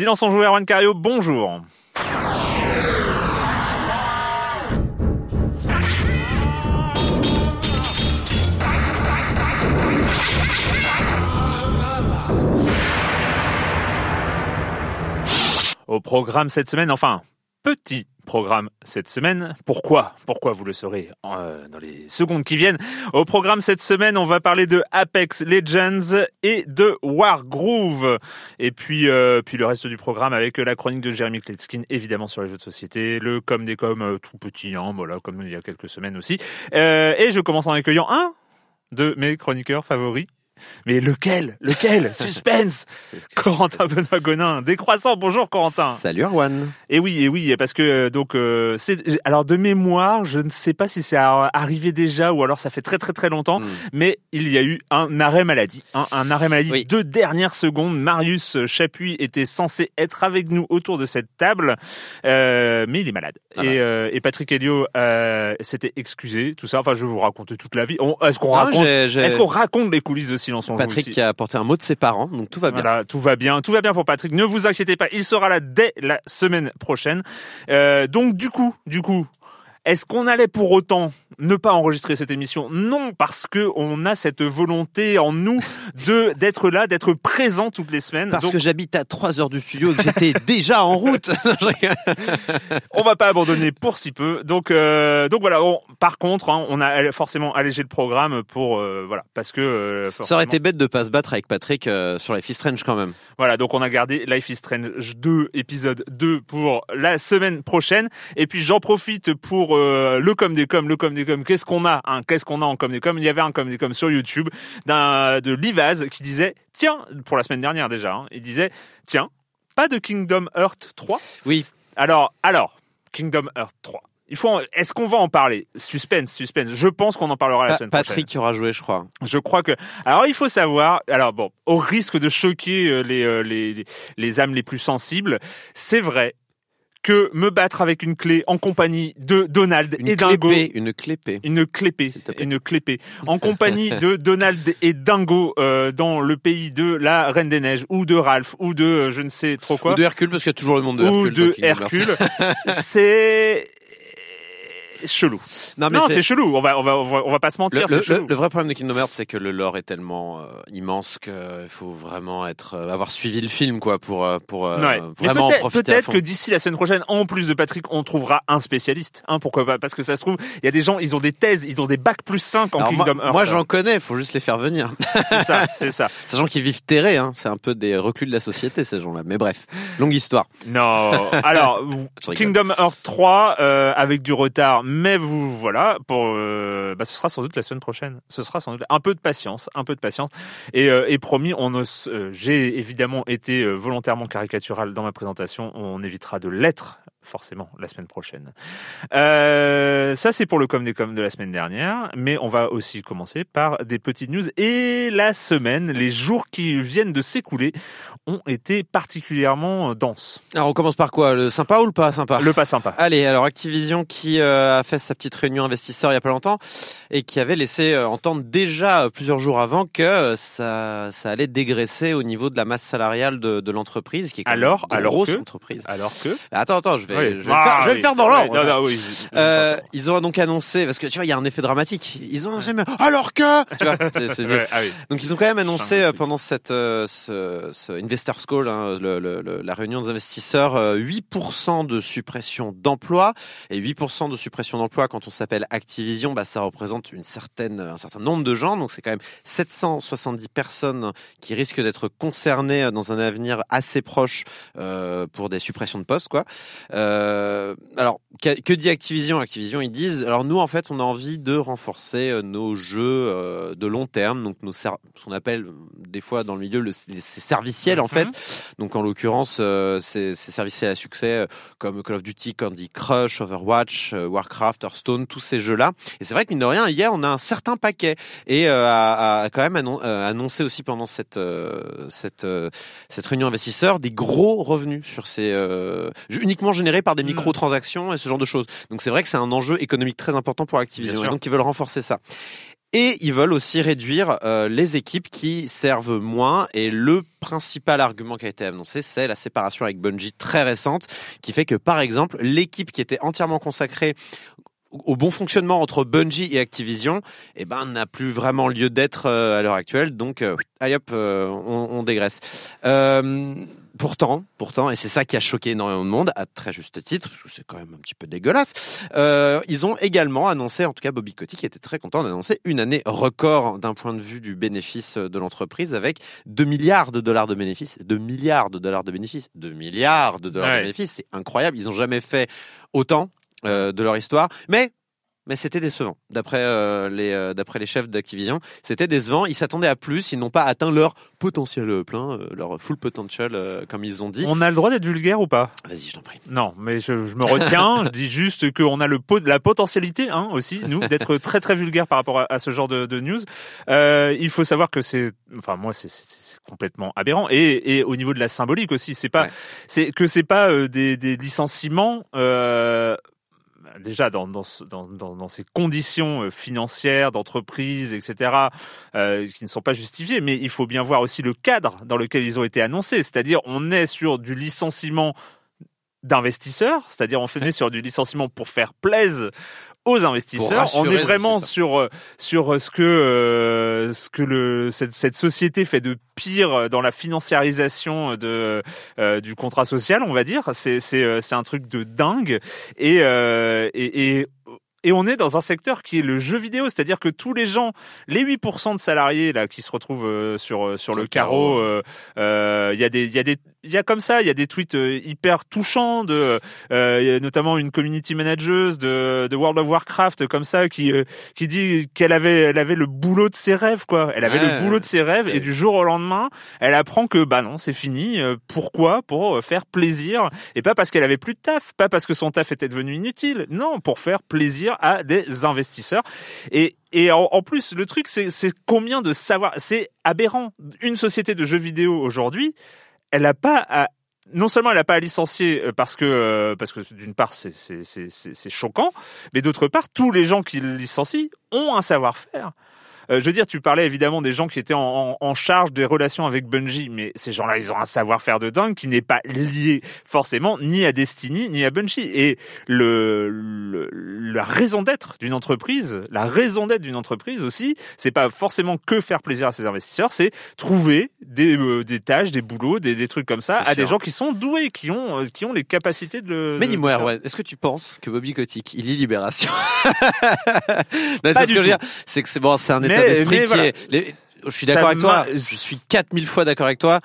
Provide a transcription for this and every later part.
Silence en joueur, Erwan Cario, bonjour. Au programme cette semaine, enfin, petit programme cette semaine. Pourquoi? Pourquoi vous le saurez euh, dans les secondes qui viennent. Au programme cette semaine, on va parler de Apex Legends et de Wargroove. Et puis, euh, puis le reste du programme avec la chronique de Jeremy Kletskin, évidemment sur les jeux de société, le com des com euh, tout petit, hein, voilà, comme il y a quelques semaines aussi. Euh, et je commence en accueillant un de mes chroniqueurs favoris, mais lequel Lequel Suspense Corentin Benoît Gonin, décroissant. Bonjour Corentin. Salut Erwan. Et oui, et oui, parce que euh, donc euh, c'est alors de mémoire, je ne sais pas si c'est arrivé déjà ou alors ça fait très très très longtemps, Hmm. mais il y a eu un arrêt maladie, hein, un arrêt maladie Oui. de dernière seconde. Marius Chapuis était censé être avec nous autour de cette table, euh, mais il est malade. Voilà. Et, euh, et Patrick Helio s'était excusé, tout ça. Enfin, je vais vous raconter toute la vie. Qu'on raconte Est-ce qu'on raconte les coulisses de Silence Patrick qui a apporté un mot de ses parents, donc tout va bien. voilà, tout va bien, tout va bien pour Patrick. Ne vous inquiétez pas, il sera là dès la semaine prochaine. Euh, donc du coup, du coup, est-ce qu'on allait pour autant ne pas enregistrer cette émission? Non, parce que on a cette volonté en nous de d'être là, d'être présent toutes les semaines. Parce Donc, que j'habite à 3 heures du studio et que j'étais déjà en route. on va pas abandonner pour si peu. Donc euh, donc voilà. on- par contre, hein, on a forcément allégé le programme pour euh, voilà parce que euh, Ça aurait été bête de pas se battre avec Patrick euh, sur Life is Strange quand même. Voilà, donc on a gardé Life is Strange 2, épisode 2 pour la semaine prochaine. Et puis j'en profite pour euh, le com des com, le com des com. Qu'est-ce qu'on a hein? Qu'est-ce qu'on a en com des com Il y avait un com des com sur YouTube d'un de Livaz qui disait tiens pour la semaine dernière déjà. hein, il disait tiens pas de Kingdom Hearts 3. Oui. Alors alors Kingdom Hearts 3. Il faut. Est-ce qu'on va en parler? Suspense, suspense. Je pense qu'on en parlera la Pa- semaine prochaine. Patrick qui aura joué, je crois. Je crois que. Alors, il faut savoir. Alors bon, au risque de choquer euh, euh, les les, les âmes les plus sensibles, c'est vrai que me battre avec une clé en compagnie de Donald Une et Dingo. clépée, une clépée. Une clépée, une clépée, en compagnie de Donald et Dingo euh, dans le pays de la Reine des Neiges ou de Ralph ou de euh, je ne sais trop quoi Ou de Hercule, parce qu'il y a toujours le monde de Hercule. ou de. Hercule, c'est chelou. Non, mais Non, c'est- chelou. On va on va on va, on va pas se mentir, Le, vrai problème de Kingdom Hearts, c'est que le lore est tellement euh, immense qu'il faut vraiment être, euh, avoir suivi le film, quoi, pour, euh, pour euh, Ouais. Vraiment en peut-être profiter peut-être que d'ici la semaine prochaine, en plus de Patrick, on trouvera un spécialiste. Hein, pourquoi pas Parce que ça se trouve, il y a des gens, ils ont des thèses, ils ont des bacs plus 5 en Alors, moi, Kingdom Hearts. moi, j'en connais, faut juste les faire venir. C'est ça, c'est ça. Ces gens qui vivent terrés, hein, c'est un peu des reclus de la société, ces gens-là. Mais bref, longue histoire. Non. Alors. Kingdom Hearts 3 euh, avec du retard, mais vous voilà euh, bah, ce sera sans doute la semaine prochaine. Ce sera sans doute un peu de patience, un peu de patience. Et, euh, promis, on euh, j'ai évidemment été volontairement caricatural dans ma présentation. On évitera de l'être forcément la semaine prochaine. Euh, ça c'est pour le com des com de la semaine dernière, mais on va aussi commencer par des petites news. Et la semaine, les jours qui viennent de s'écouler ont été particulièrement denses. Alors, on commence par quoi? Le sympa ou le pas sympa? Le pas sympa. Allez, alors Activision qui euh, a fait sa petite réunion investisseur il y a pas longtemps et qui avait laissé euh, entendre déjà plusieurs jours avant que ça, ça allait dégraisser au niveau de la masse salariale de, de l'entreprise, qui est quand Alors- une alors grosse que? entreprise. Alors que? Attends, attends, je vais, Oui. je vais, le Ah, faire, je vais oui. le faire dans Oui, l'ordre. non, non, oui. Euh, ils ont donc annoncé, parce que tu vois, il y a un effet dramatique. Ils ont annoncé, mais alors que, tu vois, c'est. Ouais, ah. Donc ils ont quand même annoncé euh, pendant cette euh, ce, ce investors call, hein, le, le- le- la réunion des investisseurs, euh, 8% de suppression d'emplois et 8% de suppression d'emplois quand on s'appelle Activision, bah ça représente une certaine un certain nombre de gens. Donc c'est quand même 770 personnes qui risquent d'être concernées dans un avenir assez proche euh, pour des suppressions de postes, quoi. Euh, alors que, dit Activision? Activision ils disent alors nous en fait on a envie de renforcer euh, nos jeux euh, de long terme donc nos ce qu'on appelle des fois dans le milieu le, c'est serviciel en fait. Mhm. donc en l'occurrence euh, c'est c'est serviciel à succès comme Call of Duty Candy Crush Overwatch Warcraft Hearthstone tous ces jeux là et c'est vrai que mine de rien hier on a un certain paquet. Et euh, a, a quand même annon- annoncé aussi pendant cette cette cette réunion investisseur des gros revenus sur ces uniquement générés par des Mhm. microtransactions et ce genre de choses. Donc c'est vrai que c'est un enjeu économique très important pour Activision et donc ils veulent renforcer ça. Et ils veulent aussi réduire euh, les équipes qui servent moins. Et le principal argument qui a été annoncé, c'est la séparation avec Bungie très récente, qui fait que par exemple, l'équipe qui était entièrement consacrée au bon fonctionnement entre Bungie et Activision, eh ben n'a plus vraiment lieu d'être euh, à l'heure actuelle. Donc, euh, allez hop, euh, on, on, dégraisse. Pourtant, pourtant, et c'est ça qui a choqué énormément de monde, à très juste titre, parce que c'est quand même un petit peu dégueulasse. Euh, ils ont également annoncé, en tout cas Bobby Kotick était très content d'annoncer une année record d'un point de vue du bénéfice de l'entreprise, avec 2 milliards de dollars de bénéfices, 2 milliards de dollars de bénéfices, 2 milliards de dollars Ouais. de bénéfices, c'est incroyable. Ils ont jamais fait autant euh, de leur histoire, mais mais c'était décevant. D'après euh, les euh, d'après les chefs d'Activision, c'était décevant. Ils s'attendaient à plus. Ils n'ont pas atteint leur potentiel euh, plein, euh, leur full potential, comme ils ont dit. On a le droit d'être vulgaire ou pas? Vas-y, je t'en prie. Non, mais je, je me retiens. je dis juste qu'on a le pot, la potentialité, hein, aussi, nous, d'être très très vulgaire par rapport à, à ce genre de, de news. Il faut savoir que c'est, enfin moi, c'est- complètement aberrant. Et, et au niveau de la symbolique aussi, c'est pas, Ouais. c'est que c'est pas des, des licenciements. Déjà dans, dans, dans, dans, ces conditions euh, financières, d'entreprise, etc., euh, qui ne sont pas justifiées, mais il faut bien voir aussi le cadre dans lequel ils ont été annoncés. C'est-à-dire, on est sur du licenciement d'investisseurs, c'est-à-dire on fait sur du licenciement pour faire plaise aux investisseurs. On est vraiment sur euh, sur euh, ce que euh, ce que le cette, cette société fait de pire dans la financiarisation de euh, du contrat social, on va dire. C'est c'est euh, c'est un truc de dingue et euh, et, et et on est dans un secteur qui est le jeu vidéo, c'est-à-dire que tous les gens, les 8% de salariés là qui se retrouvent sur sur le carreau, carreau. euh, euh, il y a des il y a des il y a comme ça, il y a des tweets euh, hyper touchants de euh, il y a notamment une community manager de, de World of Warcraft comme ça qui euh, qui dit qu'elle avait elle avait le boulot de ses rêves quoi. Elle avait Ouais. le boulot de ses rêves et du jour au lendemain, elle apprend que bah non, c'est fini. Euh, Pourquoi? Pour euh, faire plaisir et pas parce qu'elle avait plus de taf, pas parce que son taf était devenu inutile. Non, pour faire plaisir à des investisseurs. Et et en, en plus, le truc, c'est c'est combien de savoir. C'est aberrant. Une société de jeux vidéo aujourd'hui, elle n'a pas à non seulement elle n'a pas à licencier euh, parce que euh, parce que d'une part c'est c'est choquant, mais d'autre part tous les gens qui licencient ont un savoir-faire. Euh, je veux dire, tu parlais évidemment des gens qui étaient en, en, en charge des relations avec Bungie, mais ces gens-là, ils ont un savoir-faire de dingue qui n'est pas lié forcément ni à Destiny ni à Bungie. Et le, le la raison d'être d'une entreprise, la raison d'être d'une entreprise aussi, c'est pas forcément que faire plaisir à ses investisseurs, c'est trouver des, euh, des tâches, des boulots, des, des trucs comme ça à des gens qui sont doués, qui ont euh, qui ont les capacités de le. Mais dis-moi. Erwan, est-ce que tu penses que Bobby Kotick, il lit Libération? Non, Pas ce du que je veux tout. dire, c'est que c'est bon, c'est un état Mais- d'esprit mais qui voilà. est. les- Je suis d'accord avec toi. Je suis 4000 fois d'accord avec toi.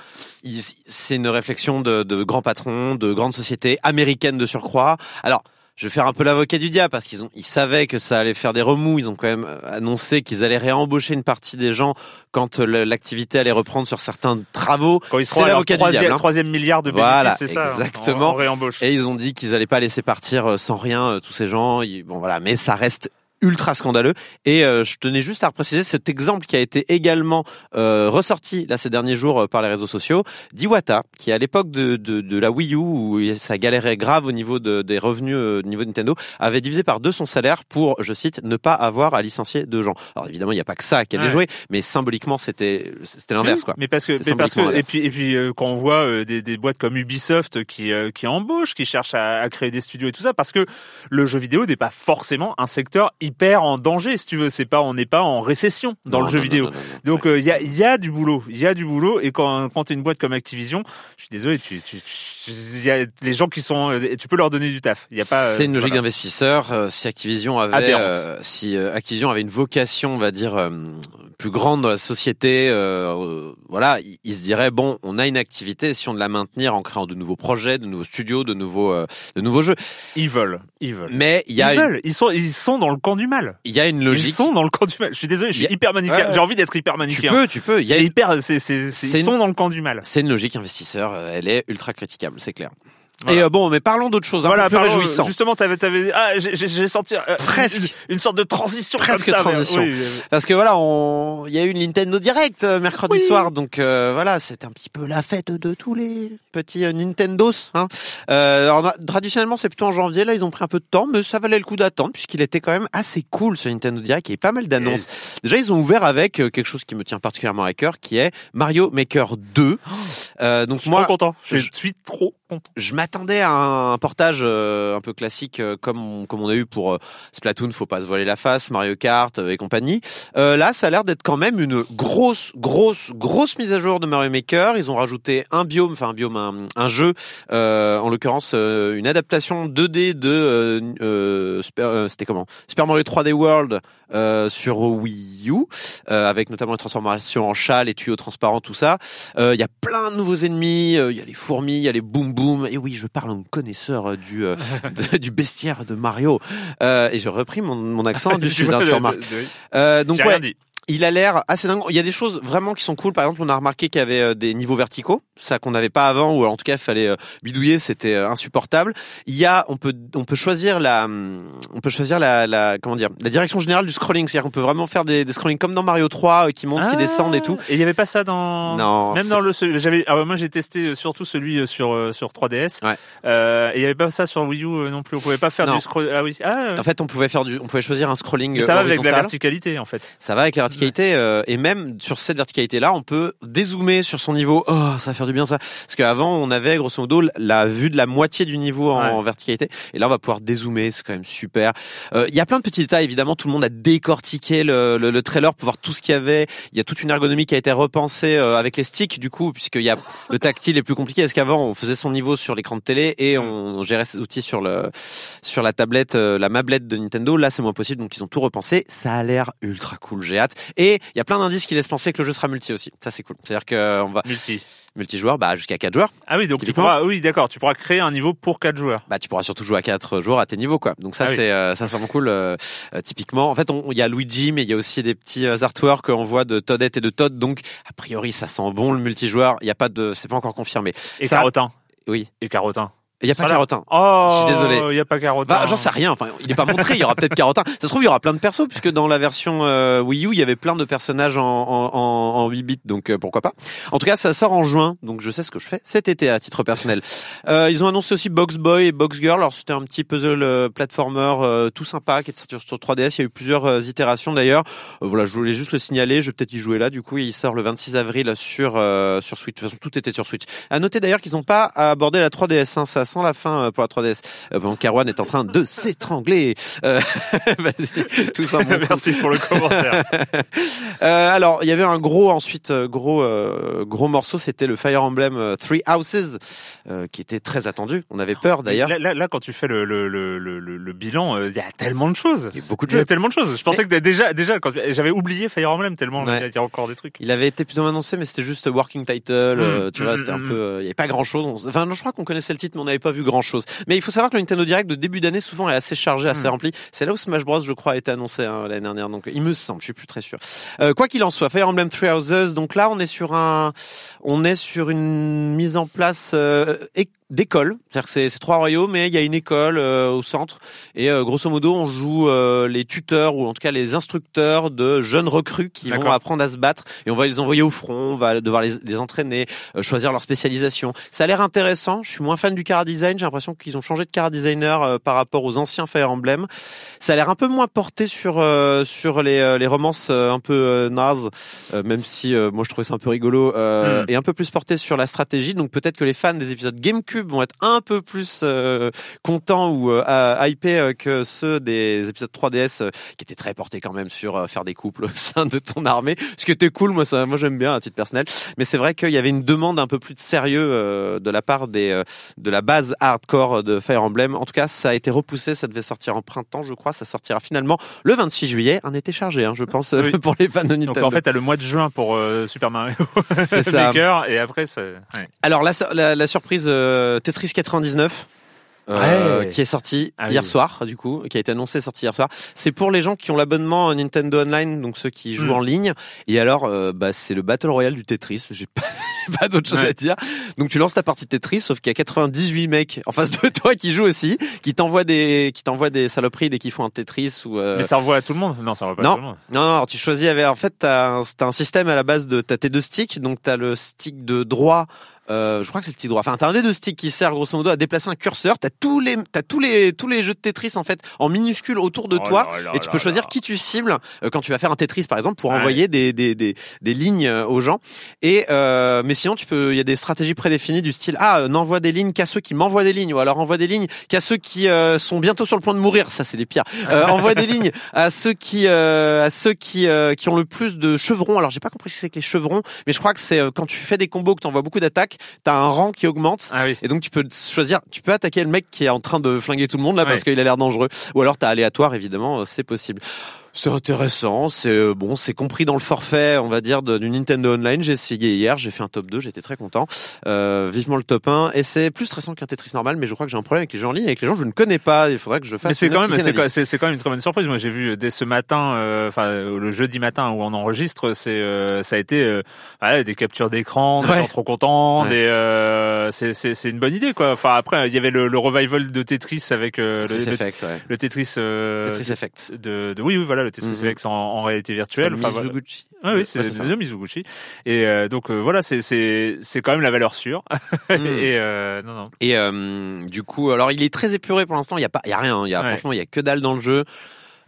C'est une réflexion de, de grands patrons, de grandes sociétés américaines de surcroît. Alors. Je vais faire un peu l'avocat du diable parce qu'ils ont, ils savaient que ça allait faire des remous. Ils ont quand même euh, annoncé qu'ils allaient réembaucher une partie des gens quand euh, l'activité allait reprendre sur certains travaux. Quand ils seront l'avocat du troisième, diable, hein. troisième milliard de bénéfices, Voilà, c'est ça. hein, exactement. Réembauche. Et ils ont dit qu'ils allaient pas laisser partir euh, sans rien tous ces gens. Bon voilà, mais ça reste ultra scandaleux. Et euh, je tenais juste à préciser cet exemple qui a été également euh, ressorti là ces derniers jours euh, par les réseaux sociaux d'Iwata, qui à l'époque de, de, de la Wii U où ça galérait grave au niveau de, des revenus euh, au niveau de Nintendo, avait divisé par deux son salaire pour, je cite, ne pas avoir à licencier de gens. Alors évidemment, il n'y a pas que ça qui allait Ouais. jouer, mais symboliquement c'était c'était l'inverse quoi. Mais parce que, mais parce que, et puis, et puis, euh, quand on voit euh, des, des boîtes comme Ubisoft qui, euh, qui embauchent, qui cherchent à, à créer des studios et tout ça, parce que le jeu vidéo n'est pas forcément un secteur hyper en danger, si tu veux. C'est pas, on n'est pas en récession dans Non, le jeu non, vidéo. non. Donc euh, il y, a, y a du boulot, il y a du boulot et quand quand t'es une boîte comme Activision, je suis désolé, tu tu, tu y a les gens qui sont, euh, tu peux leur donner du taf. Il y a pas. euh, C'est une logique voilà. d'investisseur. Euh, si Activision avait, euh, si euh, Activision avait une vocation, on va dire euh, plus grande dans la société, euh, euh, voilà, ils il se diraient bon, on a une activité, si on de la maintenir en créant de nouveaux projets, de nouveaux studios, de nouveaux, euh, de nouveaux jeux. Ils veulent, ils veulent. Mais il y a, ils une, veulent. Ils sont, ils sont dans le camp du mal. il y a une Ils sont dans le camp du mal. Je suis désolé, je suis a- hyper manichéen. Ouais. J'ai envie d'être hyper Tu manichéen. peux, tu peux. Il y a une- hyper, c'est, c'est, c'est- C'est ils une- sont dans le camp du mal. c'est une logique investisseur. euh, Elle est ultra critiquable, c'est clair. Voilà. Et euh, bon, mais parlons d'autre chose, un voilà, peu plus réjouissant. Justement, t'avais, t'avais, ah, j'ai, senti euh, Presque. une, une sorte de transition, Presque comme ça, transition. oui, oui, oui. Parce que voilà, on... il y a eu une Nintendo Direct euh, mercredi Oui. soir, donc euh, voilà, c'était un petit peu la fête de tous les petits euh, Nintendos. Hein. Euh, alors, traditionnellement, c'est plutôt en janvier. Là, ils ont pris un peu de temps, mais ça valait le coup d'attendre puisqu'il était quand même assez cool ce Nintendo Direct. Il y avait pas mal d'annonces. Déjà, ils ont ouvert avec euh, quelque chose qui me tient particulièrement à cœur, qui est Mario Maker 2. Euh, donc Je suis moi, trop content. Je je- suis trop je m'attendais à un portage euh, un peu classique euh, comme on, comme on a eu pour euh, Splatoon, faut pas se voiler la face, Mario Kart et compagnie. Euh, là, ça a l'air d'être quand même une grosse, grosse, grosse mise à jour de Mario Maker. Ils ont rajouté un biome, enfin un biome, un, un jeu, euh, en l'occurrence euh, une adaptation 2D de, c'était comment? Super Mario 3D World sur Wii U, avec notamment les transformations en chat, les tuyaux transparents, tout ça. Il y a plein de nouveaux ennemis. Il y a les fourmis, il y a les boom boom. Et oui, je parle en connaisseur du euh, de- du bestiaire de Mario. Euh, et j'ai repris mon, mon accent du sud, hein, tu de- remarques. Euh, donc ouais, rien dit. Il a l'air assez dingue. Il y a des choses vraiment qui sont cool. Par exemple, on a remarqué qu'il y avait euh, des niveaux verticaux, ça qu'on n'avait pas avant, ou en tout cas, il fallait euh, bidouiller, c'était euh, insupportable. Il y a, on peut, on peut choisir la, on peut choisir la, la, comment dire, la direction générale du scrolling. C'est-à-dire qu'on peut vraiment faire des, des scrolling comme dans Mario 3, euh, qui montent, qui Ah, descendent et tout. Et il y avait pas ça dans. Non, Même dans le, j'avais, ah ouais, moi j'ai testé surtout celui sur sur 3DS. Ouais. Euh, et il y avait pas ça sur Wii U non plus. On pouvait pas faire Non. du scroll. Ah oui. Ah. En fait, on pouvait faire du, on pouvait choisir un scrolling mais ça va avec la horizontal. verticalité en fait. Ça va avec la verticalité euh, et même sur cette verticalité-là, on peut dézoomer sur son niveau. Oh, ça va faire du bien ça. Parce qu'avant, on avait grosso modo la vue de la moitié du niveau en, Ouais. verticalité, et là, on va pouvoir dézoomer. C'est quand même super. Euh, Il y a plein de petits détails. Évidemment, tout le monde a décortiqué le, le, le trailer pour voir tout ce qu'il y avait. Il y a toute une ergonomie qui a été repensée euh, avec les sticks, du coup, puisqu'il y a le tactile est plus compliqué. Parce qu'avant, on faisait son niveau sur l'écran de télé et on gérait ses outils sur le sur la tablette, euh, la mablette de Nintendo. Là, c'est moins possible, donc ils ont tout repensé. Ça a l'air ultra cool. J'ai hâte. Et il y a plein d'indices qui laissent penser que le jeu sera multi aussi. Ça, c'est cool. C'est-à-dire qu'on va Multi. multijoueur, bah jusqu'à 4 joueurs. Ah oui, donc tu pourras, oui, d'accord, tu pourras créer un niveau pour quatre joueurs. Bah tu pourras surtout jouer à 4 joueurs à tes niveaux quoi. Donc ça Ah c'est euh, ça c'est vraiment cool. euh, euh, typiquement, en fait, il y a Luigi, mais il y a aussi des petits artworks qu'on voit de Toadette et de Todd. Donc a priori, ça sent bon le multijoueur. Il y a pas de, c'est pas encore confirmé. Et Ça- carotin. Oui. Et carotin. Il y a pas. Carotin. Oh, Je suis désolé. Il y a pas carotin. Bah, j'en sais rien. Enfin, il est pas montré. Il y aura peut-être Carotin. Ça se trouve, il y aura plein de persos puisque dans la version euh, Wii U, il y avait plein de personnages en, en, en, en 8 bits. Donc euh, pourquoi pas. En tout cas, ça sort en juin. Donc je sais ce que je fais cet été à titre personnel. Euh, ils ont annoncé aussi Box Boy et Box Girl. Alors c'était un petit puzzle euh, platformer tout sympa qui est sorti sur 3DS. Il y a eu plusieurs itérations d'ailleurs. Voilà, je voulais juste le signaler. Je vais peut-être y jouer là. Du coup, il sort le 26 avril sur sur Switch. De toute façon, tout était sur Switch. À noter d'ailleurs qu'ils n'ont pas abordé la 3DS. Hein. Ça sent la fin euh, pour la 3DS. Euh, pendant qu'Arwan est en train de s'étrangler. Euh, bon coup. Merci pour le commentaire. Euh, alors, il y avait un gros ensuite gros euh, gros morceau, c'était le Fire Emblem Three Houses, qui était très attendu. On avait peur d'ailleurs. Là, là, là, quand tu fais le, le, le, le, bilan, il y a tellement de choses. Il y a beaucoup de Il y a jeux. tellement de choses. Je pensais que déjà, déjà, quand j'avais oublié Fire Emblem tellement Ouais. il y a encore des trucs. Il avait été plus ou moins annoncé, mais c'était juste working title. Mm, tu vois, mm, c'était un mm, peu. Il y avait pas grand chose. Enfin, non, je crois qu'on connaissait le titre, mais on n'avait pas vu grand chose. Mais il faut savoir que le Nintendo Direct de début d'année souvent est assez chargé, assez Mm. rempli. C'est là où Smash Bros, je crois, a été annoncé hein, l'année dernière. Donc, il me semble, je suis plus très sûr. Euh, quoi qu'il en soit, Fire Emblem Three Houses. Donc là, on est sur un, on est sur une mise en place euh, d'école. C'est-à-dire que c'est trois royaumes, mais il y a une école euh, au centre. Et euh, grosso modo, on joue euh, les tuteurs ou en tout cas les instructeurs de jeunes recrues qui vont apprendre à se battre. Et on va les envoyer au front, on va devoir les, les entraîner, euh, choisir leur spécialisation. Ça a l'air intéressant. Je suis moins fan du cara design. J'ai l'impression qu'ils ont changé de cara designer euh, par rapport aux anciens Fire Emblem. Ça a l'air un peu moins porté sur euh, sur les, euh, les romances euh, un peu euh, nazes, euh, même si euh, moi je trouvais ça un peu rigolo, euh, Mm. et un peu plus porté sur la stratégie. Donc peut-être que les fans des épisodes GameCube vont être un peu plus euh, contents ou euh, hypés euh, que ceux des épisodes 3DS euh, qui étaient très portés quand même sur faire des couples au sein de ton armée, ce qui était cool. Moi, ça, moi j'aime bien à titre personnel. Mais c'est vrai qu'il y avait une demande un peu plus de sérieux de la part des de la base hardcore de Fire Emblem. En tout cas, ça a été repoussé. Ça devait sortir en printemps, je crois. Ça sortira finalement le 26 juillet. Un été chargé, hein, je pense, Oui. pour les fans de Donc Nintendo. en fait, t'as le mois de juin pour Super Mario C'est ça. Maker et après, ouais. Alors la, la, la surprise euh, Tetris 99. euh, Ouais. qui est sorti Ah hier oui. soir, du coup, qui a été annoncé sorti hier soir. C'est pour les gens qui ont l'abonnement Nintendo Online, donc ceux qui jouent Mm. en ligne. Et alors, euh, bah, c'est le Battle Royale du Tetris. J'ai pas, pas d'autre chose Ouais. à dire. Donc tu lances ta partie de Tetris, sauf qu'il y a 98 mecs en face de toi qui jouent aussi, qui t'envoient des, qui t'envoient des saloperies dès qu'ils font un Tetris ou. euh, Mais ça envoie à tout le monde? Non, ça envoie pas Non. à tout le monde. Non, non, alors tu choisis avec, en fait, t'as un, un système à la base de, t'as tes deux sticks, donc t'as le stick de droit, euh, je crois que c'est le stick droit. Enfin, t'as un des deux sticks qui sert grosso modo à déplacer un curseur. T'as tous les, t'as tous les, tous les jeux de Tetris en fait en minuscules autour de Oh toi. là là Et tu là peux choisir qui tu cibles euh, quand tu vas faire un Tetris par exemple pour Ouais. envoyer des, des, des, des lignes euh, aux gens. Et euh, mais sinon tu peux, il y a des stratégies prédéfinies du style ah n'envoie des lignes qu'à ceux qui m'envoient des lignes ou alors envoie des lignes qu'à ceux qui euh, sont bientôt sur le point de mourir. Ça c'est les pires. Euh, envoie des lignes à ceux qui euh, à ceux qui euh, qui ont le plus de chevrons. Alors j'ai pas compris ce que c'est que les chevrons, mais je crois que c'est quand tu fais des combos que t'envoies beaucoup d'attaques, t'as un rang qui augmente. Ah oui. Et donc tu peux choisir, tu peux attaquer le mec qui est en train de flinguer tout le monde là parce qu'il a l'air dangereux. Ou alors t'as aléatoire évidemment, euh, c'est possible. C'est intéressant, c'est euh, bon, c'est compris dans le forfait, on va dire, du Nintendo Online. J'ai essayé hier, j'ai fait un top 2, j'étais très content. Euh, vivement le top 1, et c'est plus stressant qu'un Tetris normal, mais je crois que j'ai un problème avec les jeux en ligne, avec les gens que je ne connais pas. Il faudrait que je fasse. Mais c'est quand même, c'est quand, même une très bonne surprise. Moi, j'ai vu euh, dès ce matin, euh, enfin euh, le jeudi matin où on enregistre, c'est, euh, ça a été voilà, des captures d'écran, des Ouais. gens trop contents, Ouais. euh, c'est, une bonne idée quoi. Enfin après, il y avait le, le revival de Tetris avec euh, le, Tetris le, Effect, ouais. le Tetris, euh, Tetris Effect. de, de, oui, oui, voilà, le Tetris Mhm. Effect en, en réalité virtuelle. Enfin, voilà. Mizuguchi. Ouais, oui, c'est Ouais, de Mizuguchi. Et euh, donc euh, voilà, c'est c'est quand même la valeur sûre. Mm. Et euh, non non. Et euh, du coup, alors il est très épuré pour l'instant. Il y a pas, il y a rien. Il y a Ouais. franchement, il y a que dalle dans le jeu.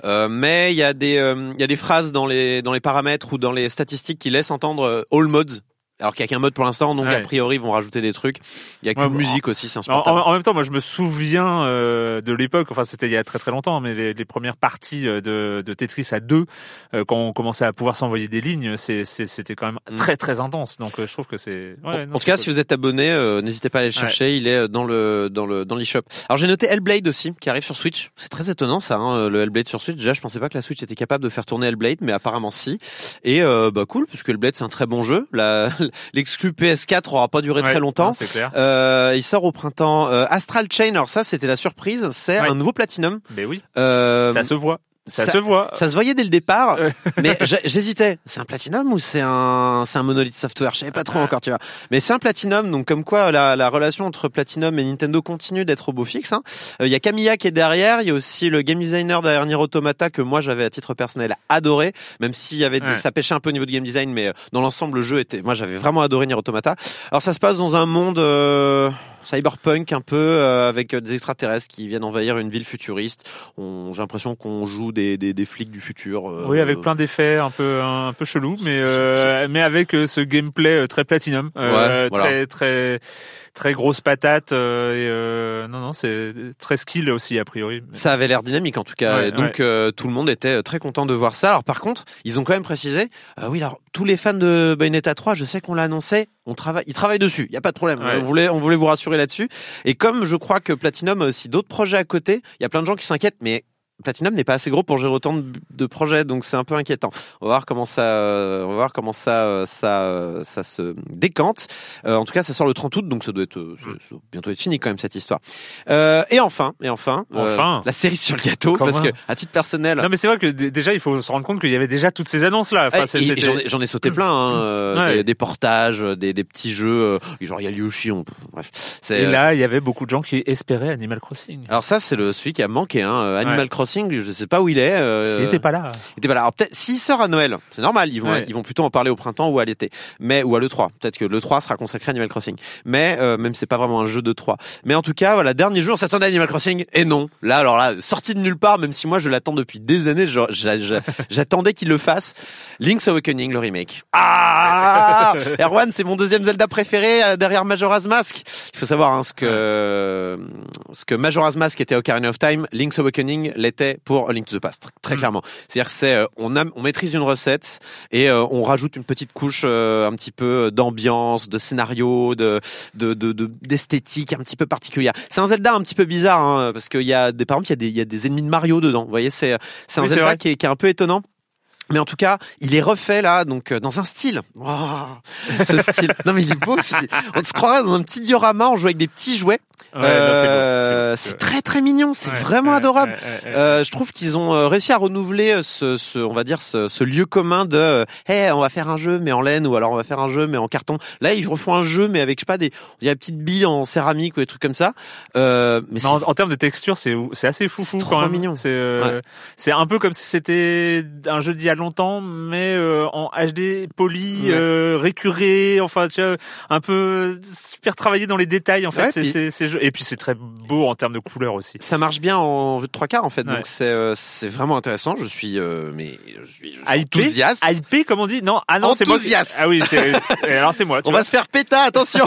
Euh, mais il y a des, euh, il y a des phrases dans les dans les paramètres ou dans les statistiques qui laissent entendre euh, all modes. Alors qu'il y a qu'un mode pour l'instant, donc Ouais. a priori ils vont rajouter des trucs. Il y a Ouais, qu'une bon, musique aussi, c'est insupportable. en- en même temps, moi, je me souviens euh, de l'époque. Enfin, c'était il y a très très longtemps, mais les, les premières parties euh, de, de Tetris à deux, euh, quand on commençait à pouvoir s'envoyer des lignes, c'est, c'est- c'était quand même Mm. très très intense. Donc, euh, je trouve que c'est. Ouais, en tout cas, cool. si vous êtes abonné, euh, n'hésitez pas à aller le chercher. Il est dans le dans le dans l'eShop. Alors j'ai noté Hellblade aussi, qui arrive sur Switch. C'est très étonnant ça, hein, le Hellblade sur Switch. Déjà, je pensais pas que la Switch était capable de faire tourner Hellblade, mais apparemment si. Et bah cool, parce que Hellblade c'est un très bon jeu. La- L'exclu PS4 aura pas duré Ouais, très longtemps. c'est clair. Euh, il sort au printemps. Euh, Astral Chain, alors ça c'était la surprise, c'est Ouais. un nouveau Platinum. Mais oui, Euh, ça se voit. Ça, ça- se voit. ça se voyait dès le départ, mais j'hésitais. C'est un Platinum ou c'est un c'est un Monolith Software? Je savais pas trop Ah. encore, tu vois. Mais c'est un Platinum, donc comme quoi la, la relation entre Platinum et Nintendo continue d'être au beau fixe. hein. Euh, Il y a Camilla qui est derrière, il y a aussi le game designer derrière Nier Automata que moi j'avais à titre personnel adoré, même s'il y avait des- ça pêchait un peu au niveau du game design, mais euh, dans l'ensemble le jeu était, moi j'avais vraiment adoré Nier Automata. Alors ça se passe dans un monde euh, cyberpunk un peu euh, avec euh, des extraterrestres qui viennent envahir une ville futuriste. On- J'ai l'impression qu'on joue des, des, des flics du futur. euh, Oui, avec plein d'effets un peu un, peu chelou, mais euh, mais avec euh, ce gameplay très platinum, Ouais, voilà. très très très grosse patate. euh, et, euh, non non, c'est très skill aussi a priori. Ça avait l'air dynamique en tout cas. Ouais, donc euh, tout le monde était très content de voir ça. Alors par contre, ils ont quand même précisé, euh, oui alors tous les fans de Bayonetta 3, je sais qu'on l'a annoncé, on travaille, ils travaillent dessus, il y a pas de problème. Ouais. On voulait on voulait vous rassurer là-dessus. Et comme je crois que Platinum a aussi d'autres projets à côté, il y a plein de gens qui s'inquiètent mais Platinum n'est pas assez gros pour gérer autant de, de projets, donc c'est un peu inquiétant. On va voir comment ça, euh, on va voir comment ça, euh, ça, euh, ça se décante. Euh, en tout cas, ça sort le 30 août, donc ça doit être, euh, ça- ça doit bientôt être fini quand même cette histoire. Euh, et enfin, et enfin, Enfin. la série sur le gâteau, Comment parce que à titre personnel, Non mais c'est vrai que déjà il faut se rendre compte qu'il y avait déjà toutes ces annonces là. Enfin, ah, j'en ai, sauté plein, hein, euh, Ouais. des, des portages, des, des petits jeux, euh, genre il y a Yoshi, on, bref. Et là, il y avait beaucoup de gens qui espéraient Animal Crossing. alors ça, c'est le celui qui a manqué, hein, Animal Ouais. Crossing. Je sais pas où il est. euh, Il n'était pas là. Il était pas là. Alors peut-être s'il sort à Noël, c'est normal. Ils vont Ouais. ils vont plutôt en parler au printemps ou à l'été, mais ou à le 3. Peut-être que le 3 sera consacré à Animal Crossing. Mais euh, même c'est pas vraiment un jeu de 3. Mais en tout cas, voilà, dernier jour, ça s'attendait à Animal Crossing et non. Là, alors là, sorti de nulle part, même si moi je l'attends depuis des années, j'attendais qu'il le fasse. Link's Awakening, le remake. Ah, Erwan, c'est mon deuxième Zelda préféré euh, derrière Majora's Mask. Il faut savoir hein, ce que ce que Majora's Mask était Ocarina of Time, Link's Awakening pour A Link to the Past, très Mm. clairement. C'est-à-dire c'est euh, on a on maîtrise une recette et euh, on rajoute une petite couche euh, un petit peu d'ambiance, de scénario, de de de de- d'esthétique un petit peu particulière. C'est un Zelda un petit peu bizarre hein, parce qu'il y a des par exemple il y a des il y a des ennemis de Mario dedans. Vous voyez, c'est c'est un Oui, Zelda qui est, qui est un peu étonnant. Mais en tout cas, il est refait là, donc euh, dans un style. Ce style. Non mais il est beau. c'est- On se croirait dans un petit diorama, on joue avec des petits jouets. Ouais. Euh, c'est très très mignon, c'est Ouais, vraiment ouais, adorable. ouais, ouais, ouais. Euh, je trouve qu'ils ont euh, réussi à renouveler euh, ce, ce on va dire ce, ce lieu commun de euh, hey on va faire un jeu mais en laine ou alors on va faire un jeu mais en carton là ils refont un jeu mais avec je sais pas des il y a des petites billes en céramique ou des trucs comme ça euh, mais en, en termes de texture, c'est c'est assez foufou C'est quand même. mignon. C'est euh, c'est un peu comme si c'était un jeu d'il y a longtemps, mais euh, en HD poli, Ouais. euh, récuré, enfin tu vois, un peu super travaillé dans les détails en fait. Ouais, c'est et puis c'est très beau en termes de couleurs aussi. ça marche bien en vue de trois quarts en fait Ouais. donc c'est euh, c'est vraiment intéressant je suis euh, mais je suis, je suis enthousiaste hypé, comme on dit? Non, ah non, c'est moi. Ah oui, alors c'est moi. Tu on vois. va se faire péta, attention.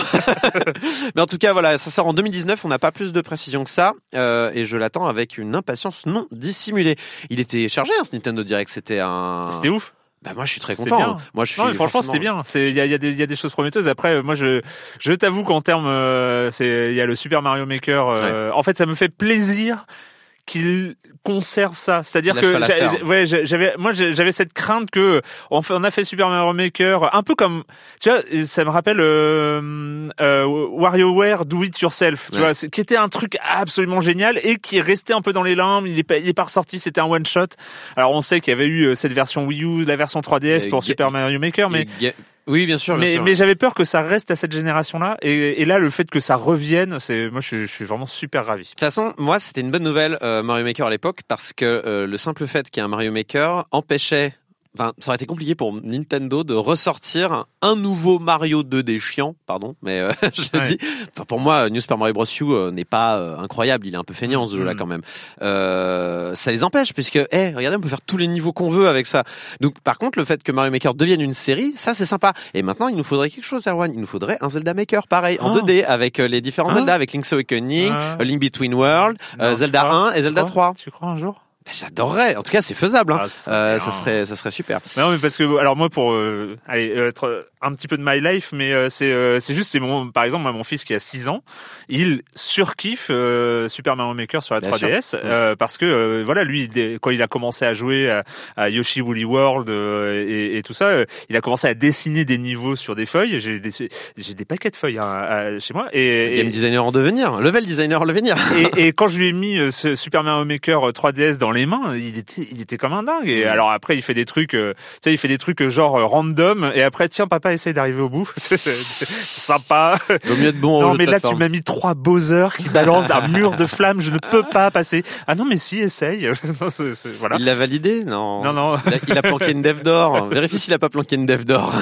Mais en tout cas, voilà, ça sort en 2019. On n'a pas plus de précision que ça, euh, et je l'attends avec une impatience non dissimulée. Il était chargé, hein, ce Nintendo Direct. C'était un. C'était ouf. Bah moi, je suis très content. bien. Moi, je suis. Non, mais franchement, c'était bien. C'est il y a, y a des il y a des choses prometteuses. Après, moi, je je t'avoue qu'en termes, euh, c'est il y a le Super Mario Maker. euh, En fait, ça me fait plaisir qu'il conserve ça. C'est-à-dire que ouais, j'a- j'avais moi j'avais cette crainte que on, fait, on a fait Super Mario Maker un peu comme tu vois, ça me rappelle euh, euh, WarioWare Do It Yourself, tu Ouais. vois, qui était un truc absolument génial et qui est resté un peu dans les limbes. Il est pas il est pas ressorti. C'était un one shot. Alors on sait qu'il y avait eu euh, cette version Wii U, la version 3DS Et pour Ga- Super Mario Maker, mais Oui, bien sûr. bien mais, sûr. mais j'avais peur que ça reste à cette génération-là. Et, et là, le fait que ça revienne, c'est moi, je, suis- je suis vraiment super ravi. De toute façon, moi, c'était une bonne nouvelle euh, Mario Maker à l'époque parce que euh, le simple fait qu'il y ait un Mario Maker empêchait. Enfin, ça aurait été compliqué pour Nintendo de ressortir un nouveau Mario 2D chiant, pardon, mais euh, je le Ouais. dis. Enfin, pour moi, New Super Mario Bros. U euh, n'est pas euh, incroyable, il est un peu feignant ce jeu-là Mm. quand même. Euh, ça les empêche puisque, eh, regardez, on peut faire tous les niveaux qu'on veut avec ça. Donc, par contre, le fait que Mario Maker devienne une série, ça c'est sympa. Et maintenant, il nous faudrait quelque chose, Erwan. Il nous faudrait un Zelda Maker, pareil, en Ah. 2D avec euh, les différents Ah. Zelda, avec Link's Awakening, Ah. Link Between Non, tu Zelda crois 1 et Zelda Tu 3. Tu crois un jour Bah, J'adorerais. En tout cas, c'est faisable. Hein. Ah, ça Euh, serait ça bien. serait, ça serait super. Mais Non, mais parce que alors moi pour euh, aller euh, être euh, un petit peu de my life, mais euh, c'est euh, c'est juste c'est mon par exemple moi, mon fils qui a 6 ans, il surkiffe euh, Super Mario Maker sur la Bien 3DS euh, parce que euh, voilà lui dès- quand il a commencé à jouer à, à Yoshi Woolly World euh, et, et tout ça, euh, il a commencé à dessiner des niveaux sur des feuilles. J'ai des j'ai des paquets de feuilles hein, à- chez moi et, et- Game designer en devenir, level designer en devenir. et, et quand je lui ai mis euh, ce Super Mario Maker euh, 3DS dans les mains, il était, il était comme un dingue. Et Mm. alors après, il fait des trucs, euh, tu sais, il fait des trucs euh, genre euh, random. Et après, tiens, papa, essaye d'arriver au bout. C'est sympa. Vaut mieux être bon. non, mais là, tu m'as mis trois Bowser qui balancent un mur de flammes. Je ne peux pas passer. Ah non, mais si, essaye. Non, c'est- c'est- voilà. Il l'a validé Non? Non, non, Il a, il a planqué une dev d'or. Vérifie s'il a pas planqué une dev d'or.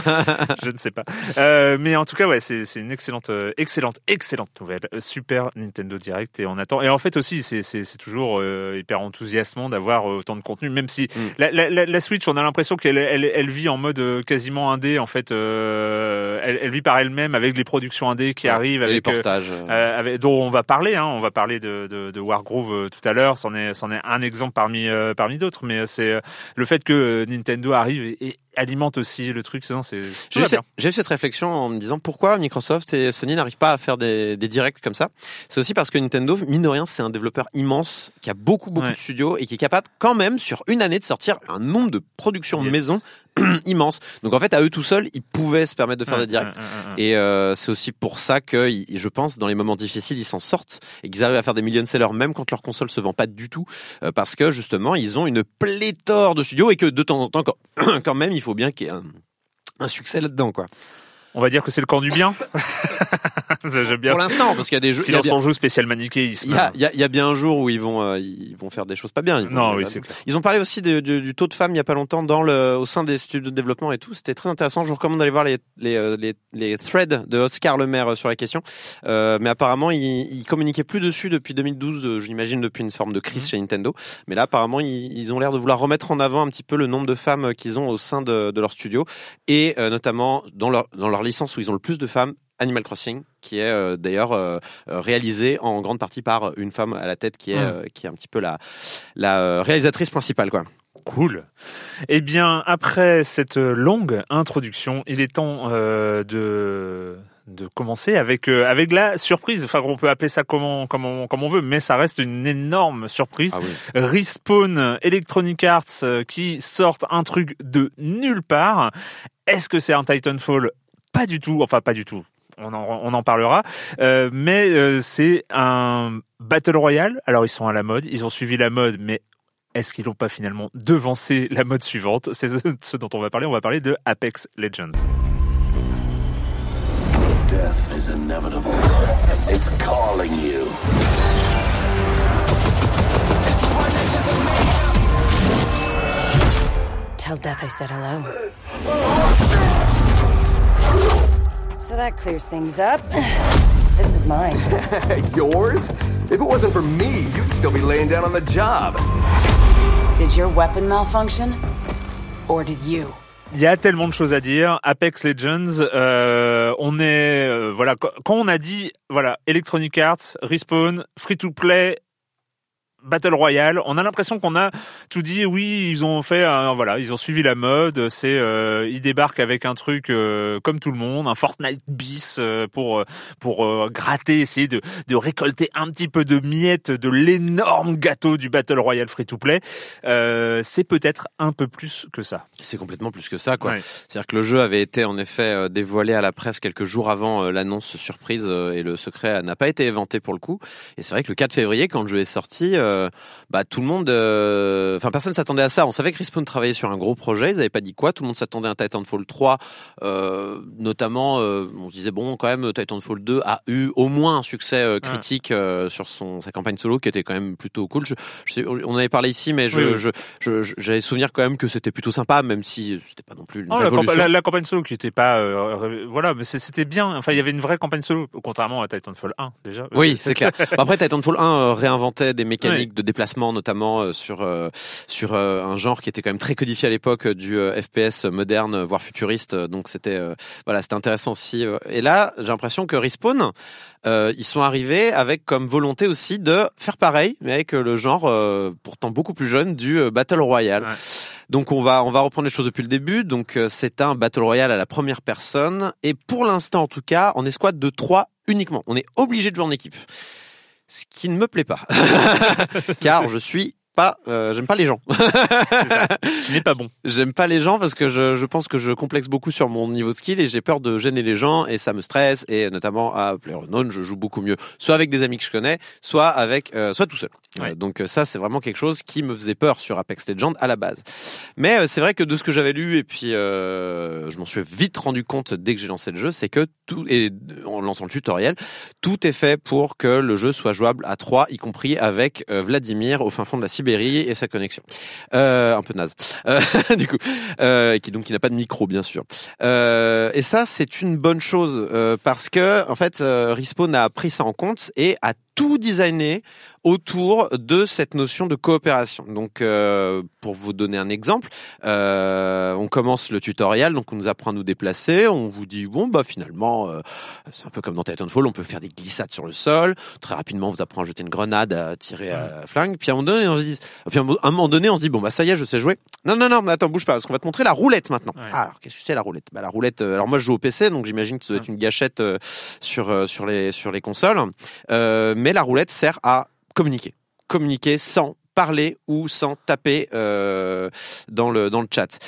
je ne sais pas. Euh, mais en tout cas, ouais, c'est c'est une excellente, excellente, excellente nouvelle. Super Nintendo Direct et on attend. Et en fait aussi, c'est c'est c'est toujours euh, hyper enthousiasmant d'avoir euh, autant de contenu, même si Mm. la, la, la, Switch, on a l'impression qu'elle elle, elle vit en mode euh, quasiment indé. En fait, euh, elle, elle vit par elle-même avec les productions indé qui arrivent, Et les avec, euh, portages. euh. avec- dont on va parler. Hein, on va parler de, de, de Wargroove tout à l'heure. C'en est, c'en est un exemple parmi parmi d'autres. Mais c'est le fait que Nintendo arrive et, et alimente aussi le truc. J'ai eu, cette- j'ai eu cette réflexion en me disant pourquoi Microsoft et Sony n'arrivent pas à faire des, des directs comme ça. C'est aussi parce que Nintendo, mine de rien, c'est un développeur immense qui a beaucoup beaucoup Ouais. de studios et qui est capable quand même sur une année de sortir un nombre de productions Yes. maison immense. Donc en fait, à eux tout seuls, ils pouvaient se permettre de faire Ouais, des directs. ouais, ouais, ouais. Et euh, c'est aussi pour ça que, je pense, dans les moments difficiles, ils s'en sortent et qu'ils arrivent à faire des million sellers même quand leur console se vend pas du tout, euh, parce que justement, ils ont une pléthore de studios et que de temps en temps, quand, quand même, il faut bien qu'il y ait un, un succès là-dedans, quoi. On va dire que c'est le camp du bien. Pour l'instant, parce qu'il y a des jeux. Si il y a dans bien- son jeu spécial manichéisme. Il y, y y a bien un jour où ils vont euh, ils vont faire des choses pas bien. Ils Non, oui, c'est clair. Ils ont parlé aussi de- de- du taux de femmes il y a pas longtemps dans le au sein des studios de développement et tout. C'était très intéressant. Je vous recommande d'aller voir les les, euh, les les threads de Oscar Le Maire euh, sur la question. Euh, mais apparemment, il, il communiquait plus dessus depuis 2012. euh, J'imagine depuis une forme de crise Mhm. chez Nintendo. Mais là, apparemment, ils, ils ont l'air de vouloir remettre en avant un petit peu le nombre de femmes euh, qu'ils ont au sein de, de leur studio et euh, notamment dans leur dans leur licence où ils ont le plus de femmes. Animal Crossing, qui est euh, d'ailleurs euh, euh, réalisé en grande partie par une femme à la tête qui est euh, qui est un petit peu la la réalisatrice principale quoi. Cool. Eh bien, après cette longue introduction, il est temps de de commencer avec euh, avec la surprise. Enfin, on peut appeler ça comme on, comme on, comme on veut, mais ça reste une énorme surprise. Ah oui. Respawn Electronic Arts euh, qui sortent un truc de nulle part. Est-ce que c'est un Titanfall Pas du tout. Enfin, pas du tout. on en, on en parlera. Euh, mais euh, c'est un battle royale. Alors ils sont à la mode, ils ont suivi la mode, mais est-ce qu'ils n'ont pas finalement devancé la mode suivante? C'est ce dont on va parler. On va parler de Apex Legends. Death is inevitable. It's calling you. Tell Death I said hello. So that clears things up. This is mine. Yours? If it wasn't for me, you'd still be laying down on the job. Did your weapon malfunction? Or did you? Il y a tellement de choses à dire. Apex Legends, euh, on est euh, voilà quand quand on a dit voilà Electronic Arts, Respawn, free to play, Battle Royale, on a l'impression qu'on a tout dit. Oui, ils ont fait, un- voilà, ils ont suivi la mode. C'est, euh, ils débarquent avec un truc euh, comme tout le monde, un Fortnite bis euh, pour euh, pour euh, gratter, essayer de de récolter un petit peu de miettes de l'énorme gâteau du Battle Royale free to play. Euh, c'est peut-être un peu plus que ça. C'est complètement plus que ça, quoi. Ouais. C'est-à-dire que le jeu avait été en effet dévoilé à la presse quelques jours avant l'annonce surprise et le secret n'a pas été éventé pour le coup. Et c'est vrai que le 4 février, quand le jeu est sorti, euh, bah tout le monde, euh, enfin personne s'attendait à ça. On savait que Respawn travaillait sur un gros projet, ils n'avaient pas dit quoi. Tout le monde s'attendait à un Titanfall 3, euh, notamment. euh, on se disait bon, quand même, Titanfall 2 a eu au moins un succès critique sur son sa campagne solo qui était quand même plutôt cool. Je, je sais, on avait parlé ici, mais je, Oui, oui. je, je- je- j'avais souvenir quand même que c'était plutôt sympa, même si c'était pas non plus une Oh, la, la- la campagne solo qui était pas, euh, voilà, mais c'était bien. Enfin, il y avait une vraie campagne solo, contrairement à Titanfall 1 déjà. Oui, c'est clair. Après, Titanfall 1 euh, réinventait des mécaniques de déplacement, notamment euh, sur euh, sur euh, un genre qui était quand même très codifié à l'époque du FPS moderne, voire futuriste. Donc c'était voilà, c'était intéressant aussi. Et là, j'ai l'impression que Respawn, euh, ils sont arrivés avec comme volonté aussi de faire pareil, mais avec le genre euh, pourtant beaucoup plus jeune du Battle Royale. Ouais. Donc on va on va reprendre les choses depuis le début. Donc euh, c'est un Battle Royale à la première personne et pour l'instant en tout cas, en escouade de 3 uniquement. On est obligé de jouer en équipe. Ce qui ne me plaît pas. Car je suis pas euh, j'aime pas les gens. N'est pas bon. J'aime pas les gens parce que je, je pense que je complexe beaucoup sur mon niveau de skill et j'ai peur de gêner les gens et ça me stresse et notamment à PlayerUnknown je joue beaucoup mieux soit avec des amis que je connais soit avec euh, soit tout seul. Ouais. Euh, donc ça c'est vraiment quelque chose qui me faisait peur sur Apex Legends à la base. Mais c'est vrai que de ce que j'avais lu et puis je m'en suis vite rendu compte dès que j'ai lancé le jeu, c'est que tout et en lançant le tutoriel, tout est fait pour que le jeu soit jouable à trois, y compris avec Vladimir au fin fond de la Et sa connexion. Euh, un peu naze. Euh, du coup, euh, qui donc qui n'a pas de micro bien sûr. Et ça c'est une bonne chose parce que en fait Respawn a pris ça en compte et a tout designé autour de cette notion de coopération. Donc, euh, pour vous donner un exemple, euh, on commence le tutoriel, donc on nous apprend à nous déplacer, on vous dit bon bah finalement, euh, c'est un peu comme dans Titanfall, on peut faire des glissades sur le sol. Très rapidement, on vous apprend à jeter une grenade, à tirer à la flingue. Puis à un moment donné, on se dit, puis à un moment donné, on se dit bon bah ça y est, je sais jouer. Non non non, mais attends, bouge pas, parce qu'on va te montrer la roulette maintenant. Ouais. Ah, alors qu'est-ce que c'est la roulette? Bah la roulette. euh, alors moi je joue au PC, donc j'imagine que ça doit être une gâchette euh, sur euh, sur les sur les consoles. Euh, mais la roulette sert à communiquer. Communiquer sans parler ou sans taper euh, dans, le, dans le chat.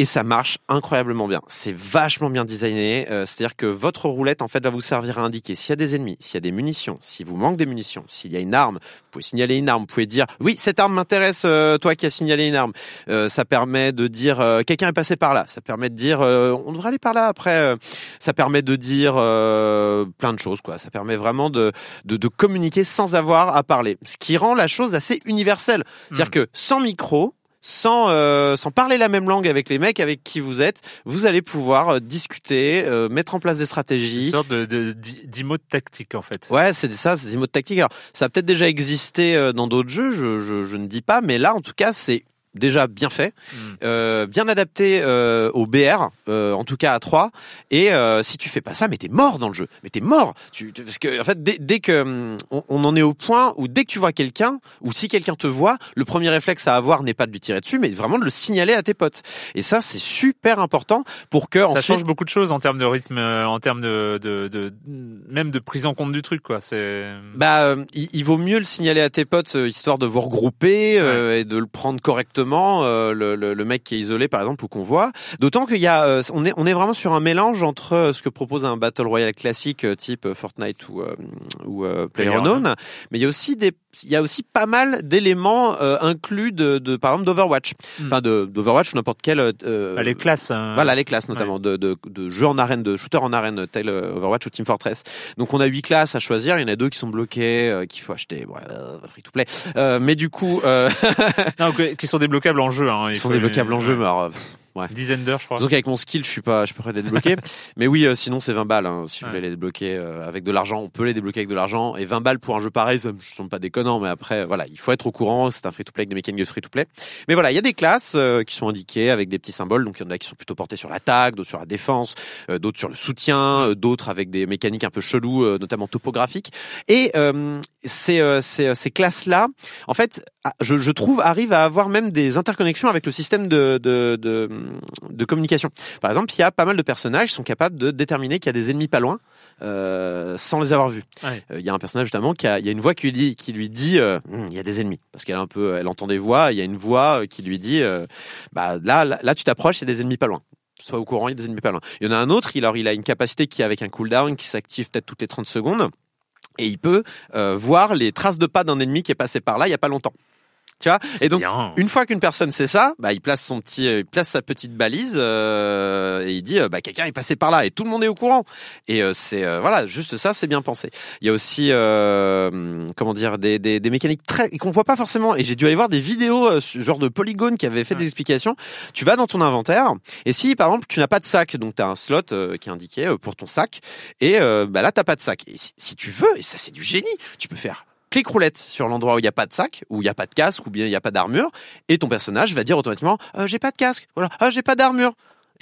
Et ça marche incroyablement bien. C'est vachement bien designé. euh, C'est-à-dire que votre roulette, en fait, va vous servir à indiquer s'il y a des ennemis, s'il y a des munitions, s'il vous manque des munitions, s'il y a une arme. Vous pouvez signaler une arme. Vous pouvez dire oui, cette arme m'intéresse. euh, toi qui as signalé une arme. Euh, ça permet de dire euh, quelqu'un est passé par là. Ça permet de dire euh, on devrait aller par là après. euh, ça permet de dire euh, plein de choses quoi. Ça permet vraiment de, de de communiquer sans avoir à parler. Ce qui rend la chose assez universelle. C'est-à-dire que sans micro, sans euh, sans parler la même langue avec les mecs avec qui vous êtes, vous allez pouvoir euh, discuter, euh, mettre en place des Une stratégies. sorte de, de, d'emote tactique en fait. Ouais, c'est ça, c'est des mots tactiques. Alors, ça a peut-être déjà existé euh, dans d'autres jeux, je, je, je ne dis pas, mais là, en tout cas, c'est déjà bien fait, Mm. euh, bien adapté euh, au BR, euh, en tout cas à 3. Et euh, si tu fais pas ça, mais t'es mort dans le jeu. Mais t'es mort. Tu, parce que en fait, dès, dès que hum, on, on en est au point où dès que tu vois quelqu'un, ou si quelqu'un te voit, le premier réflexe à avoir n'est pas de lui tirer dessus, mais vraiment de le signaler à tes potes. Et ça, c'est super important pour que Ça ensuite, change beaucoup de choses en termes de rythme, euh, en termes de, de, de, même de prise en compte du truc quoi. C'est Bah, euh, il, il vaut mieux le signaler à tes potes histoire de vous regrouper euh, et de le prendre correctement euh, le, le, le mec qui est isolé par exemple ou qu'on voit. D'autant qu'il y a, euh, on est on est vraiment sur un mélange entre euh, ce que propose un battle royale classique type Fortnite ou ou PlayerUnknown, mais il y a aussi des il y a aussi pas mal d'éléments euh, inclus de, de par exemple d'Overwatch, Hmm. enfin de d'Overwatch ou n'importe quel euh, Bah, les classes. hein. voilà les classes notamment de, de, de jeux en arène, de shooters en arène tel euh, Overwatch ou Team Fortress. Donc on a huit classes à choisir. Il y en a deux qui sont bloquées, euh, qu'il faut acheter. Euh, free to play. Euh, mais du coup, euh, Non, qui sont débloquables en jeu. Hein. Il ils sont débloquables en jeu. Mais alors, euh, pff, ouais. Dizaine d'heures, je crois. Donc avec mon skill, je suis pas, je peux pas les débloquer. mais oui, euh, sinon c'est 20 balles. hein, si vous voulez les débloquer euh, avec de l'argent, on peut les débloquer avec de l'argent. Et 20 balles pour un jeu pareil, ça me semble pas déconnant. Mais après, voilà, il faut être au courant. C'est un free to play avec des mécaniques de free to play. Mais voilà, il y a des classes euh, qui sont indiquées avec des petits symboles. Donc il y en a qui sont plutôt portés sur l'attaque, d'autres sur la défense, euh, d'autres sur le soutien, euh, d'autres avec des mécaniques un peu cheloues, euh, notamment topographiques. Et euh, ces, euh, ces, ces classes-là, en fait, ah, je, je trouve, arrivent à avoir même des interconnexions avec le système de, de, de, de communication. Par exemple, il y a pas mal de personnages qui sont capables de déterminer qu'il y a des ennemis pas loin euh, sans les avoir vus. Ouais. Euh, Il y a un personnage notamment qui a, il y a une voix qui lui dit, qui lui dit, euh, Hum, il y a des ennemis, parce qu'elle a un peu, elle entend des voix. Il y a une voix euh, qui lui dit, euh, bah là, là, là, tu t'approches, il y a des ennemis pas loin. Sois au courant, il y a des ennemis pas loin. Il y en a un autre, il, alors, il a une capacité qui avec un cooldown qui s'active peut-être toutes les 30 secondes. Et il peut euh, voir les traces de pas d'un ennemi qui est passé par là il y a pas longtemps. Tu vois Et donc Bien. une fois qu'une personne sait ça, bah il place son petit, euh, il place sa petite balise euh, et il dit euh, bah quelqu'un est passé par là et tout le monde est au courant. Et euh, c'est euh, voilà juste ça c'est bien pensé. Il y a aussi euh, comment dire des, des, des mécaniques très qu'on voit pas forcément et j'ai dû aller voir des vidéos genre de polygone qui avaient fait des explications. Tu vas dans ton inventaire et si par exemple tu n'as pas de sac donc tu as un slot euh, qui est indiqué euh, pour ton sac et euh, bah là t'as pas de sac. Et si, si tu veux et ça c'est du génie, tu peux faire clic roulette sur l'endroit où il n'y a pas de sac, où il n'y a pas de casque, ou bien il n'y a pas d'armure, et ton personnage va dire automatiquement euh, j'ai pas de casque, voilà, ah, j'ai pas d'armure.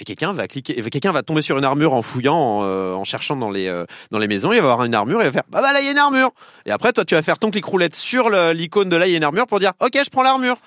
Et quelqu'un va cliquer, quelqu'un va tomber sur une armure en fouillant, en, euh, en cherchant dans les euh, dans les maisons, il va avoir une armure, et il va faire bah, bah là il y a une armure. Et après toi tu vas faire ton clic roulette sur l'icône de là il y a une armure pour dire ok je prends l'armure.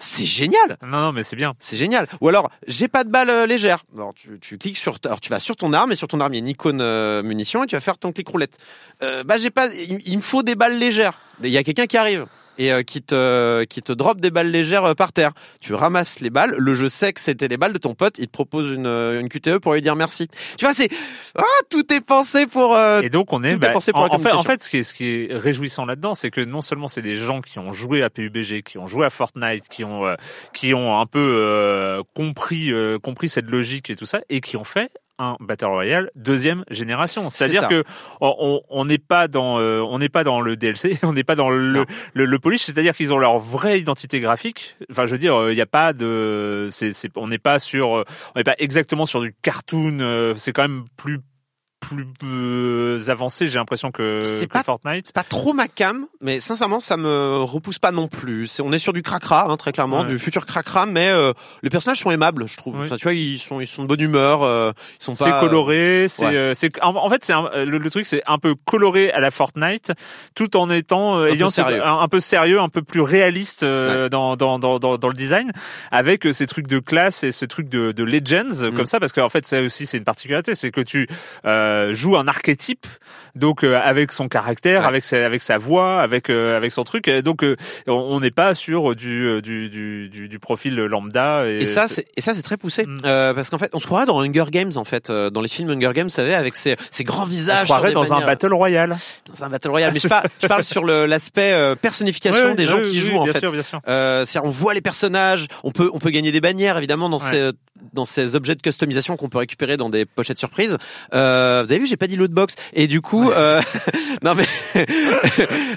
C'est génial. Non, non, mais c'est bien. C'est génial. Ou alors, j'ai pas de balle euh, légère. Alors, tu, tu cliques sur, alors tu vas sur ton arme et sur ton arme il y a une icône euh, munition et tu vas faire ton clic roulette. Euh, bah j'ai pas, il, il me faut des balles légères. Il y a quelqu'un qui arrive et euh, qui te qui te drop des balles légères euh, par terre. Tu ramasses les balles. Le jeu sait que c'était les balles de ton pote. Il te propose une euh, une QTE pour lui dire merci. Tu vois, c'est ah tout est pensé pour. euh, Et donc on est, tout est bah, pensé pour en, en fait, en fait, ce qui est, ce qui est réjouissant là-dedans, c'est que non seulement c'est des gens qui ont joué à PUBG, qui ont joué à Fortnite, qui ont, euh, qui ont un peu euh, compris, euh, compris cette logique et tout ça, et qui ont fait un Battle Royale deuxième génération. C'est C'est-à-dire que on- n'est pas dans euh, on n'est pas dans le DLC, on n'est pas dans le le, le polish, c'est-à-dire qu'ils ont leur vraie identité graphique. Enfin, je veux dire, il n'y a pas de c'est c'est on n'est pas sur euh, on n'est pas exactement sur du cartoon, euh, c'est quand même plus plus euh, avancé, j'ai l'impression que, C'est que pas- Fortnite. c'est pas trop ma cam, mais sincèrement, ça me repousse pas non plus. C'est, on est sur du cracra, hein, très clairement, Ouais. du futur cracra, mais euh, les personnages sont aimables, je trouve. Oui. Enfin, tu vois, ils sont, ils sont de bonne humeur, euh, ils sont C'est pas. coloré, c'est ouais. euh, c'est en, en fait c'est le, le truc c'est un peu coloré à la Fortnite tout en étant euh, Un ayant sérieux. un, un peu sérieux, un peu plus réaliste euh, dans, dans, dans, dans dans le design avec euh, ces trucs de classe et ce truc de, de legends euh, Mm. comme ça parce qu'en fait ça aussi c'est une particularité, c'est que tu euh, joues un archétype donc euh, avec son caractère, Ouais. avec sa avec sa voix, avec euh, avec son truc donc euh, on- on n'est pas sur du euh, du, du du du profil lambda et, Et ça, c'est, et ça, c'est très poussé, Mm. euh, parce qu'en fait, on se croirait dans Hunger Games, en fait, euh, dans les films Hunger Games, vous savez, avec ces, ces grands on visages. se croirait dans un battle royale. dans un battle royale. Mais je je parle sur l'aspect euh, personnification Ouais, des gens qui oui, jouent, oui, en fait. sûr, bien sûr. Euh, c'est-à-dire on voit les personnages, on peut on peut gagner des bannières évidemment dans ces dans ces objets de customisation qu'on peut récupérer dans des pochettes surprises. Euh, vous avez vu, j'ai pas dit lootbox et du coup euh, non mais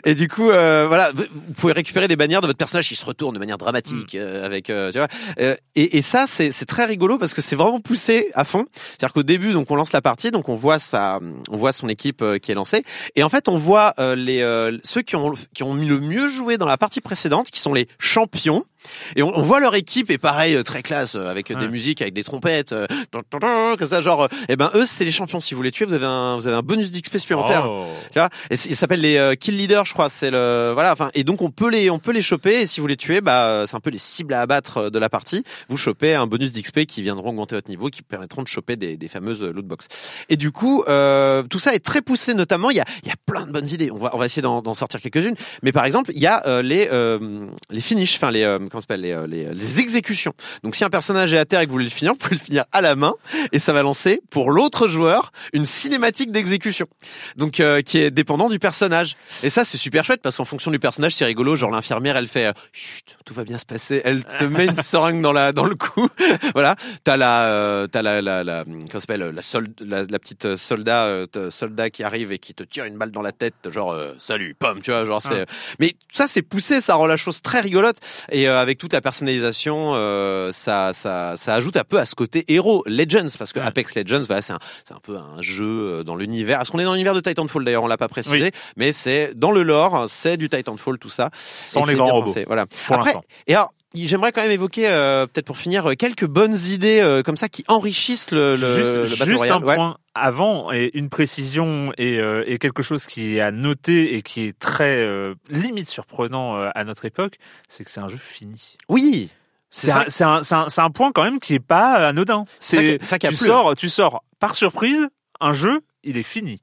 et du coup euh, voilà, vous pouvez récupérer des bannières de votre personnage qui se retourne de manière dramatique euh, avec euh, tu vois. Euh, et, et ça c'est c'est très rigolo parce que c'est vraiment poussé à fond. C'est-à-dire qu'au début donc on lance la partie donc on voit sa on voit son équipe qui est lancée et en fait on voit euh, les euh, ceux qui ont qui ont mis le mieux joué dans la partie précédente qui sont les champions et on, on voit leur équipe est pareil euh, très classe euh, avec euh, des musiques avec des trompettes euh, comme ça genre euh, eh ben eux c'est les champions. Si vous les tuez vous avez un vous avez un bonus d'XP supplémentaire. Oh. tu vois? Et ils s'appellent les euh, kill leaders je crois c'est le voilà enfin et donc on peut les on peut les choper et si vous les tuez bah c'est un peu les cibles à abattre de la partie. Vous chopez un bonus d'XP qui viendront augmenter votre niveau qui permettront de choper des, des fameuses euh, lootbox et du coup euh, tout ça est très poussé notamment il y a il y a plein de bonnes idées. On va on va essayer d'en d'en sortir quelques-unes. Mais par exemple il y a euh, les euh, les finishes enfin les comment s'appelle les, euh, les, les exécutions. Donc si un personnage est à terre et que vous voulez le finir, vous pouvez le finir à la main et ça va lancer pour l'autre joueur une cinématique d'exécution. Donc euh, qui est dépendant du personnage. Et ça c'est super chouette parce qu'en fonction du personnage c'est rigolo. Genre l'infirmière elle fait euh, chut tout va bien se passer. Elle te met une seringue dans la dans le cou. voilà. T'as la euh, t'as la la, la comment s'appelle la, solde, la la petite euh, soldat euh, soldat qui arrive et qui te tire une balle dans la tête genre euh, salut pomme tu vois genre c'est mais ça c'est poussé ça rend la chose très rigolote et euh, avec toute la personnalisation euh, ça ça ça ajoute un peu à ce côté héros Legends parce que Ouais. Apex Legends voilà c'est un c'est un peu un jeu euh, dans l'univers est-ce qu'on est dans l'univers de Titanfall d'ailleurs on l'a pas précisé Oui. mais c'est dans le lore c'est du Titanfall tout ça Sans les grands robots. voilà Pour Après, l'instant. et alors, j'aimerais quand même évoquer, euh, peut-être pour finir, euh, quelques bonnes idées euh, comme ça qui enrichissent le, le, juste le Battle juste Royale. un Ouais. point avant et une précision et, euh, et quelque chose qui est à noter et qui est très euh, limite surprenant euh, à notre époque, c'est que c'est un jeu fini. Oui, c'est un, un, un, point quand même qui est pas anodin. C'est ça qui- ça qui a tu plu. sors, tu sors par surprise, un jeu, il est fini.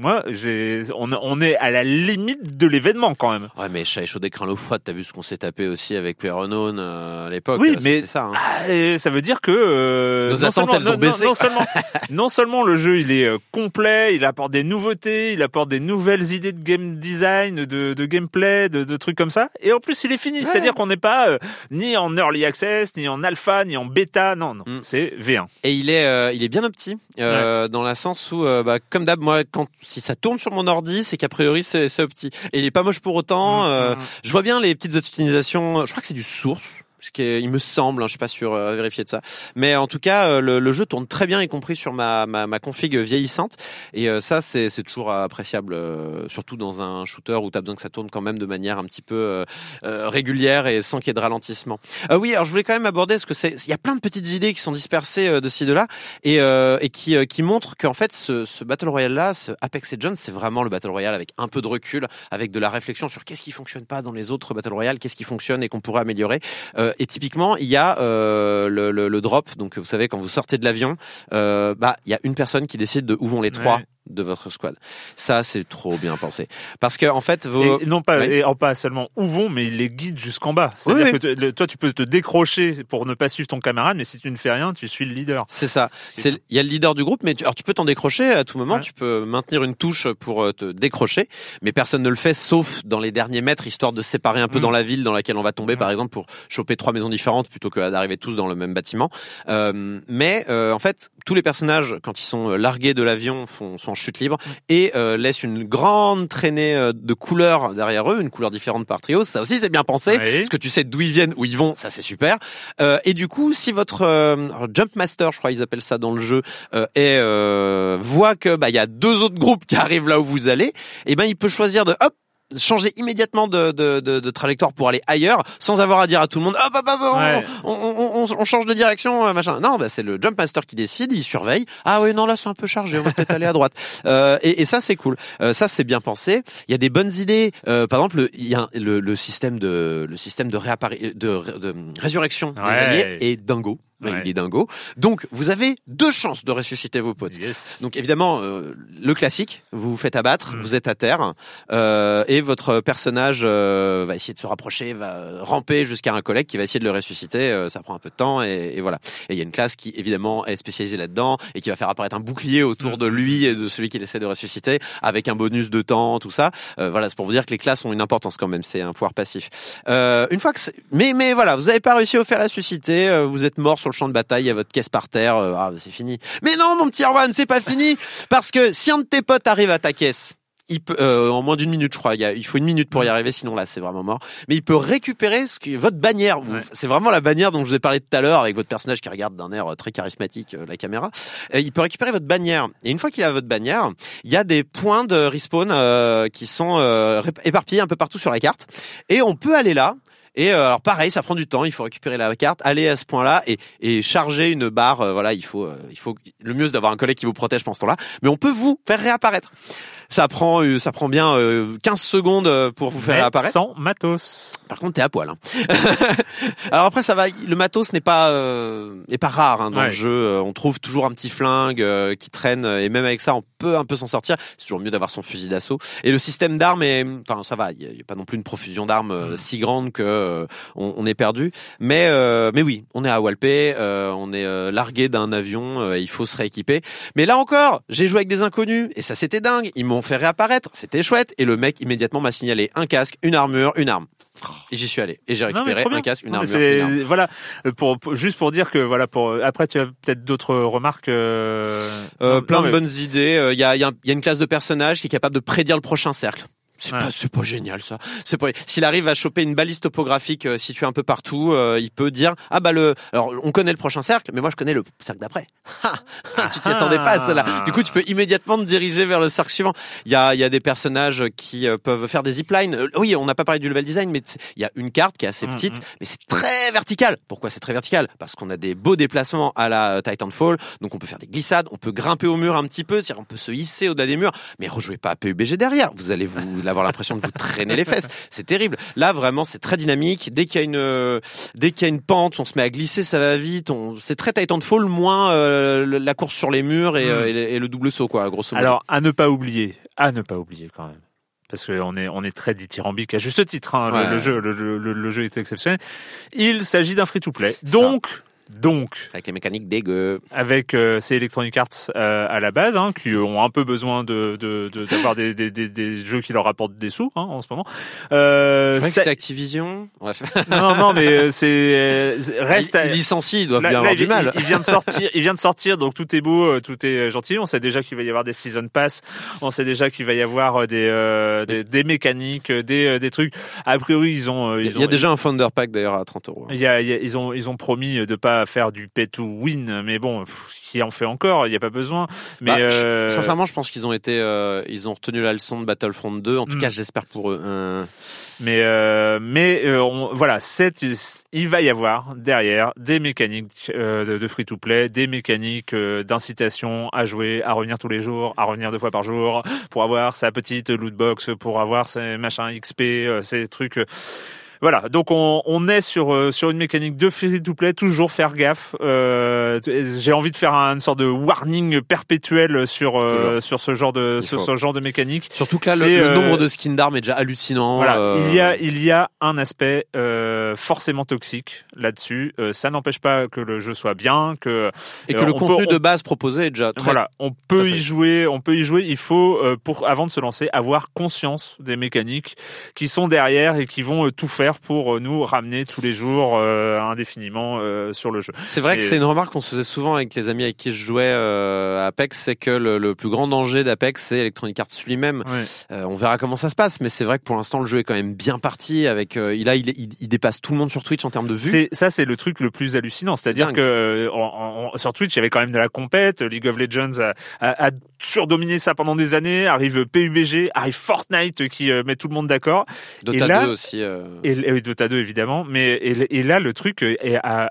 Moi, j'ai, on, on est à la limite de l'événement quand même. Ouais, mais chat et chaud d'écran l'eau froide, t'as vu ce qu'on s'est tapé aussi avec PlayerUnknown euh, à l'époque. Oui, euh, mais ça. hein. Ah, ça veut dire que euh, Nos non attentes, seulement- elles ont non- baissé, Non, seulement, non seulement le jeu il est euh, complet, il apporte des nouveautés, il apporte des nouvelles idées de game design, de, de gameplay, de, de trucs comme ça, et en plus il est fini. C'est-à-dire qu'on n'est pas euh, ni en early access, ni en alpha, ni en bêta. Non, non, Mm. c'est V1. Et il est, euh, il est bien opti, euh, dans la sens où, bah, comme d'hab, moi, quand si ça tourne sur mon ordi, c'est qu'a priori c'est opti. Et il est pas moche pour autant. Mm, euh, mm. Je vois bien les petites optimisations. Je crois que c'est du source. Ce qui il me semble, hein, je suis pas sûr euh, à vérifier de ça, mais en tout cas euh, le, le jeu tourne très bien, y compris sur ma ma, ma config vieillissante, et euh, ça c'est c'est toujours appréciable, surtout dans un shooter où tu as besoin que ça tourne quand même de manière un petit peu régulière et sans qu'il y ait de ralentissement. Euh, oui, alors je voulais quand même aborder parce que c'est il y a plein de petites idées qui sont dispersées de ci de là et euh, et qui qui montrent qu'en fait ce, ce battle royale là, ce Apex Legends, c'est vraiment le battle royale avec un peu de recul, avec de la réflexion sur qu'est-ce qui fonctionne pas dans les autres battle royale, qu'est-ce qui fonctionne et qu'on pourrait améliorer. Et typiquement, il y a euh, le, le, le drop. Donc vous savez quand vous sortez de l'avion, euh, bah il y a une personne qui décide de où vont les trois. De votre squad. Ça, c'est trop bien pensé. Parce que, en fait, vos... Et non pas, Oui. et pas seulement où vont, mais les guide jusqu'en bas. C'est-à-dire Oui, que le- toi, tu peux te décrocher pour ne pas suivre ton camarade, mais si tu ne fais rien, tu suis le leader. C'est ça. Il y a le leader du groupe, mais tu, alors tu peux t'en décrocher à tout moment. Ouais. Tu peux maintenir une touche pour euh, te décrocher, mais personne ne le fait sauf dans les derniers mètres, histoire de séparer un peu Mm. dans la ville dans laquelle on va tomber, Mm. par exemple, pour choper trois maisons différentes plutôt que d'arriver tous dans le même bâtiment. Euh, mais euh, en fait, tous les personnages, quand ils sont euh, largués de l'avion, font sont en chute libre et euh, laissent une grande traînée euh, de couleurs derrière eux, une couleur différente par trio. Ça aussi, c'est bien pensé. Oui. Parce que tu sais d'où ils viennent, où ils vont, ça c'est super. Euh, et du coup, si votre euh, Jump Master, je crois ils appellent ça dans le jeu, euh, est, euh, voit que bah il y a deux autres groupes qui arrivent là où vous allez, et ben il peut choisir de hop changer immédiatement de, de, de, de trajectoire pour aller ailleurs sans avoir à dire à tout le monde hop hop hop on, Ouais. on, on, on- on change de direction euh, machin. Non bah c'est le jump master qui décide il surveille. Ah oui non là c'est un peu chargé on va peut-être aller à droite. Euh, et, et ça c'est cool. Euh, ça c'est bien pensé. Il y a des bonnes idées. Euh, par exemple il y a le, le système de le système de réappari de, de résurrection des Ouais. alliés est dingo Mais Ouais. il est dingo donc vous avez deux chances de ressusciter vos potes Yes. donc évidemment, euh, le classique, vous vous faites abattre, Mm. vous êtes à terre, euh, et votre personnage euh, va essayer de se rapprocher, va ramper jusqu'à un collègue qui va essayer de le ressusciter. euh, ça prend un peu de temps, et, et voilà. Et il y a une classe qui évidemment est spécialisée là-dedans et qui va faire apparaître un bouclier autour Mm. de lui et de celui qu'il essaie de ressusciter, avec un bonus de temps, tout ça. Euh, voilà, c'est pour vous dire que les classes ont une importance quand même. C'est un pouvoir passif. Euh, une fois que, mais mais voilà, vous avez pas réussi à vous faire ressusciter, euh, vous êtes mort sur le champ de bataille, il y a votre caisse par terre, euh, ah c'est fini. Mais non, mon petit Erwan, c'est pas fini, parce que si un de tes potes arrive à ta caisse. Il peut, euh, en moins d'une minute, je crois. Il, y a- il faut une minute pour y arriver, sinon là, c'est vraiment mort. Mais il peut récupérer ce qui, votre bannière. Ouais. C'est vraiment la bannière dont je vous ai parlé tout à l'heure, avec votre personnage qui regarde d'un air euh, très charismatique euh, la caméra. Il peut récupérer votre bannière. Et une fois qu'il a votre bannière, il y a des points de respawn euh, qui sont euh, éparpillés un peu partout sur la carte. Et on peut aller là. Et euh, alors pareil, ça prend du temps. Il faut récupérer la carte, aller à ce point-là et, et charger une barre. euh, voilà, il faut, euh, il faut. Le mieux c'est d'avoir un collègue qui vous protège pendant ce temps-là. Mais on peut vous faire réapparaître. Ça prend, euh, ça prend bien euh, 15 secondes pour vous faire Mais réapparaître. sans matos. Par contre, t'es à poil. Hein. Alors après, ça va. Le matos n'est pas euh, est pas rare hein, dans Ouais. le jeu. Euh, On trouve toujours un petit flingue euh, qui traîne, et même avec ça, on peut un peu s'en sortir. C'est toujours mieux d'avoir son fusil d'assaut. Et le système d'armes est, enfin, ça va. Il y a- pas non plus une profusion d'armes euh, Mm. si grande que euh, on, on est perdu. Mais euh, mais oui, on est à Walpé, euh, on est euh, largué d'un avion. euh, il faut se rééquiper. Mais là encore, j'ai joué avec des inconnus et ça c'était dingue. Ils m'ont fait réapparaître, c'était chouette. Et le mec immédiatement m'a signalé un casque, une armure, une arme. Et j'y suis allé et j'ai récupéré un casque, une armure, une. Voilà, pour, pour- juste pour dire que voilà, pour après tu as peut-être d'autres remarques. euh, Euh, non, plein non, de bonnes idées. Euh, Il y, a, il y a- il y a une classe de personnages qui est capable de prédire le prochain cercle. C'est Ouais. pas, c'est pas génial ça. C'est pas. S'il arrive à choper une balise topographique euh, située un peu partout, euh, il peut dire ah bah le. Alors on connaît le prochain cercle, mais moi je connais le cercle d'après. Ha tu t'y attendais pas à cela. Du coup tu peux immédiatement te diriger vers le cercle suivant. Il y a, il y a des personnages qui euh, peuvent faire des ziplines. Euh, oui, on n'a pas parlé du level design, mais c'est- il y a une carte qui est assez Mm, petite, mm. mais c'est très vertical. Pourquoi c'est très vertical? Parce qu'on a des beaux déplacements à la Titanfall, donc on peut faire des glissades, on peut grimper au mur un petit peu, c'est-à-dire on peut se hisser au-delà des murs, mais rejouez pas à PUBG derrière. Vous allez vous avoir l'impression de vous traîner les fesses. C'est terrible. Là vraiment c'est très dynamique. Dès qu'il y a une euh, dès qu'il y a une pente, on se met à glisser, ça va vite. On... C'est très Titanfall, moins euh, la course sur les murs et, Mm. euh, et le- et le double saut quoi, grosso modo. Alors à ne pas oublier, à ne pas oublier quand même. Parce qu'on est, on est très dithyrambique à juste titre. Hein, le- Ouais. le, jeu, le, le- le- le jeu est exceptionnel. Il s'agit d'un free-to-play. Donc, donc, avec les mécaniques dégueu. avec euh, ces Electronic Arts euh, à la base, hein, qui ont un peu besoin de de- de- d'avoir des, des, jeux qui leur rapportent des sous hein, en ce moment. Euh, c'était Activision. Bref. non, non, mais euh, c'est reste. à- il, il licencie, ils doivent Là- bien là, avoir il, du mal. il- il vient de sortir, il vient de sortir, donc tout est beau, tout est gentil. On sait déjà qu'il va y avoir des season pass. On sait déjà qu'il va y avoir des, euh, des, des mécaniques, des, des trucs. A priori, ils ont, Il ils y ont, a déjà un Founder Pack d'ailleurs à 30 euros. il y a- il y a- ils ont, ils ont promis de pas faire du pay to win, mais bon, pff, qui en fait encore Il n'y a pas besoin. Mais Bah, je- euh, Sincèrement, je pense qu'ils ont été, euh, ils ont retenu la leçon de Battlefront 2. En tout Mm. cas, j'espère pour eux. Euh, Mais euh, mais on- voilà, il va y avoir derrière des mécaniques de, de free to play, des mécaniques d'incitation à jouer, à revenir tous les jours, à revenir deux fois par jour pour avoir sa petite loot box, pour avoir ses machins XP, ces trucs. Voilà, donc on, on est sur euh, sur une mécanique de free to play, toujours faire gaffe. Euh, J'ai envie de faire une sorte de warning perpétuel sur euh, sur ce genre de sur ce genre de mécanique. Surtout que là, le, euh, nombre de skins d'armes est déjà hallucinant. Voilà, euh, il y a il y a un aspect euh, forcément toxique là-dessus. Euh, ça n'empêche pas que le jeu soit bien, que et que le on contenu peut- de base proposé est déjà très. voilà, on peut y jouer, on peut y jouer. Il faut euh, pour avant de se lancer avoir conscience des mécaniques qui sont derrière et qui vont tout faire pour euh, nous ramener tous les jours euh, indéfiniment euh, sur le jeu. C'est vrai que c'est une remarque qu'on se faisait souvent avec les amis avec qui je jouais à Apex, c'est que le, le plus grand danger d'Apex, c'est Electronic Arts lui-même. On verra comment ça se passe, mais c'est vrai que pour l'instant, le jeu est quand même bien parti. Avec, il, il, il, dépasse tout le monde sur Twitch en termes de vues. Ça, c'est le truc le plus hallucinant. C'est-à-dire que en- en- sur Twitch, il y avait quand même de la compète. League of Legends a, a, a surdominé ça pendant des années. Arrive PUBG, arrive Fortnite qui met tout le monde d'accord. Dota et là- 2 aussi. euh, Et, et oui, Dota 2 évidemment. Mais et, et là, le truc euh, est, a,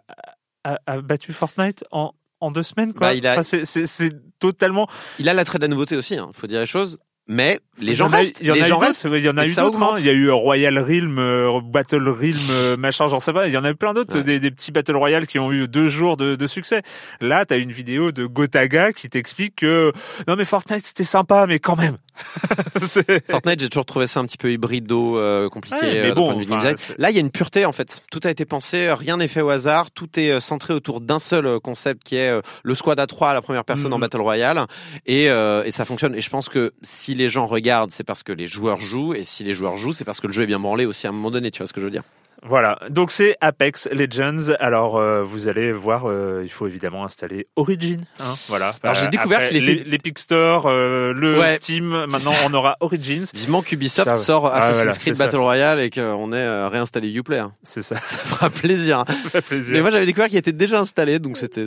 a, a battu Fortnite en en deux semaines quoi. Bah, il a- Enfin, c'est- totalement. Il a l'attrait de la nouveauté aussi, hein, faut dire les choses. Mais les Il gens restent. Il y en a eu d'autres, restent. Il y en a et eu d'autres. hein. Il y a eu Royal Realm, euh, Battle Realm, euh, machin, j'en sais pas. Il y en a eu plein d'autres, Ouais. des, des petits Battle Royale qui ont eu deux jours de, de succès. Là, t'as une vidéo de Gotaga qui t'explique que non mais Fortnite c'était sympa, mais quand même. Fortnite, j'ai toujours trouvé ça un petit peu hybrido, euh, compliqué. Ouais, mais euh, d'un bon, enfin, Là, il y a une pureté en fait. Tout a été pensé, rien n'est fait au hasard. Tout est euh, centré autour d'un seul euh, concept qui est euh, le squad à 3 à la première personne en Mhm. battle royale, et, euh, et ça fonctionne. Et je pense que si les gens regardent, c'est parce que les joueurs jouent, et si les joueurs jouent, c'est parce que le jeu est bien branlé aussi à un moment donné. Tu vois ce que je veux dire Voilà, donc c'est Apex Legends. Alors euh, vous allez voir, euh, il faut évidemment installer Origin. Hein, voilà. Alors, j'ai Euh, découvert qu'il était- l'E- l'Epic Store, euh, le Ouais, Steam. Maintenant, on aura Origins. Vivement qu'Ubisoft sort Ah, Assassin's voilà, Creed ça. Battle Royale et qu'on ait réinstallé Uplay. hein. C'est ça. Ça fera plaisir. Ça fait plaisir. Mais moi, j'avais découvert qu'il était déjà installé, donc c'était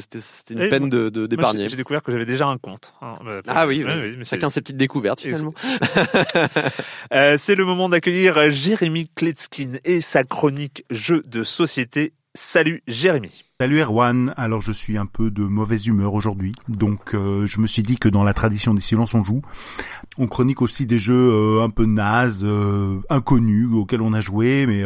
une Et peine moi- de d'épargner. j'ai- découvert que j'avais déjà un compte. hein. Ah oui, ouais, oui. mais c'est- chacun ses petites découvertes finalement. C'est le moment d'accueillir Jérémy Kletskin et sa chronique jeux de société. Salut Jérémy. Salut Erwan, alors je suis un peu de mauvaise humeur aujourd'hui, donc euh, je me suis dit que dans la tradition des silences on joue, on chronique aussi des jeux euh, un peu nazes, euh, inconnus, auxquels on a joué, mais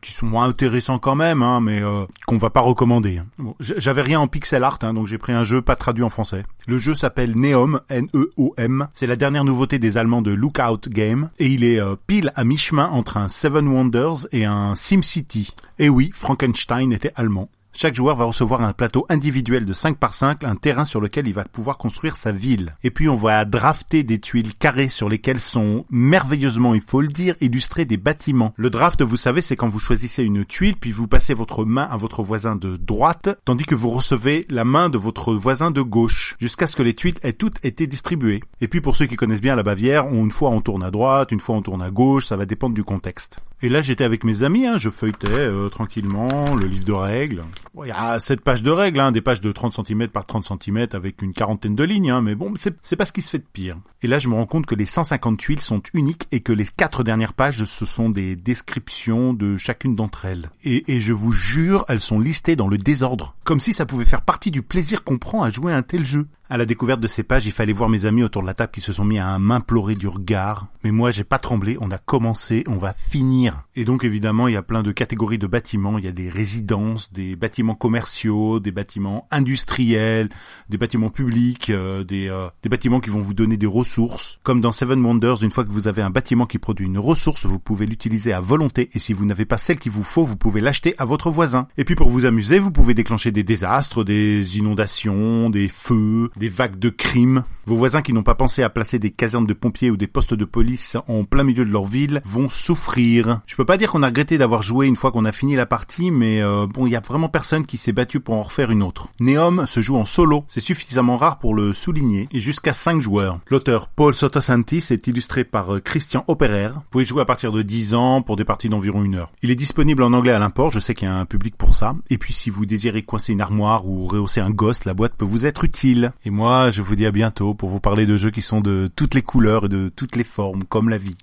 qui sont moins intéressants quand même, hein, mais qu'on va pas recommander. J'avais rien en pixel art, hein, donc j'ai pris un jeu pas traduit en français. Le jeu s'appelle Neom, N-E-O-M. C'est la dernière nouveauté des Allemands de Lookout Game, et il est pile à mi-chemin entre un Seven Wonders et un SimCity. Et oui, Frankenstein était allemand. Chaque joueur va recevoir un plateau individuel de 5 par 5, un terrain sur lequel il va pouvoir construire sa ville. Et puis on va drafter des tuiles carrées sur lesquelles sont merveilleusement, il faut le dire, illustrés des bâtiments. Le draft, vous savez, c'est quand vous choisissez une tuile, puis vous passez votre main à votre voisin de droite, tandis que vous recevez la main de votre voisin de gauche, jusqu'à ce que les tuiles aient toutes été distribuées. Et puis pour ceux qui connaissent bien la Bavière, une fois on tourne à droite, une fois on tourne à gauche, ça va dépendre du contexte. Et là j'étais avec mes amis, hein, je feuilletais euh, tranquillement le livre de règles. Il y a sept pages de règles, hein, des pages de 30 cm par 30 cm avec une quarantaine de lignes, hein, mais bon, c'est c'est pas ce qui se fait de pire. Et là je me rends compte que les 150 tuiles sont uniques et que les quatre dernières pages ce sont des descriptions de chacune d'entre elles. Et, et je vous jure, elles sont listées dans le désordre, comme si ça pouvait faire partie du plaisir qu'on prend à jouer à un tel jeu. À la découverte de ces pages, il fallait voir mes amis autour de la table qui se sont mis à m'implorer du regard. Mais moi, j'ai pas tremblé, on a commencé, on va finir. Et donc, évidemment, il y a plein de catégories de bâtiments. Il y a des résidences, des bâtiments commerciaux, des bâtiments industriels, des bâtiments publics, euh, des, euh, des bâtiments qui vont vous donner des ressources. Comme dans Seven Wonders, une fois que vous avez un bâtiment qui produit une ressource, vous pouvez l'utiliser à volonté. Et si vous n'avez pas celle qu'il vous faut, vous pouvez l'acheter à votre voisin. Et puis, pour vous amuser, vous pouvez déclencher des désastres, des inondations, des feux, des vagues de crimes. Vos voisins qui n'ont pas pensé à placer des casernes de pompiers ou des postes de police en plein milieu de leur ville vont souffrir. Je peux pas dire qu'on a regretté d'avoir joué une fois qu'on a fini la partie, mais euh, bon, il y a vraiment personne qui s'est battu pour en refaire une autre. Neom se joue en solo, c'est suffisamment rare pour le souligner, et jusqu'à 5 joueurs. L'auteur Paul Sotosantis est illustré par euh, Christian Opperer. Vous pouvez jouer à partir de 10 ans pour des parties d'environ une heure. Il est disponible en anglais à l'import, je sais qu'il y a un public pour ça. Et puis si vous désirez coincer une armoire ou rehausser un gosse, la boîte peut vous être utile. Et moi, je vous dis à bientôt pour vous parler de jeux qui sont de toutes les couleurs et de toutes les formes, comme la vie.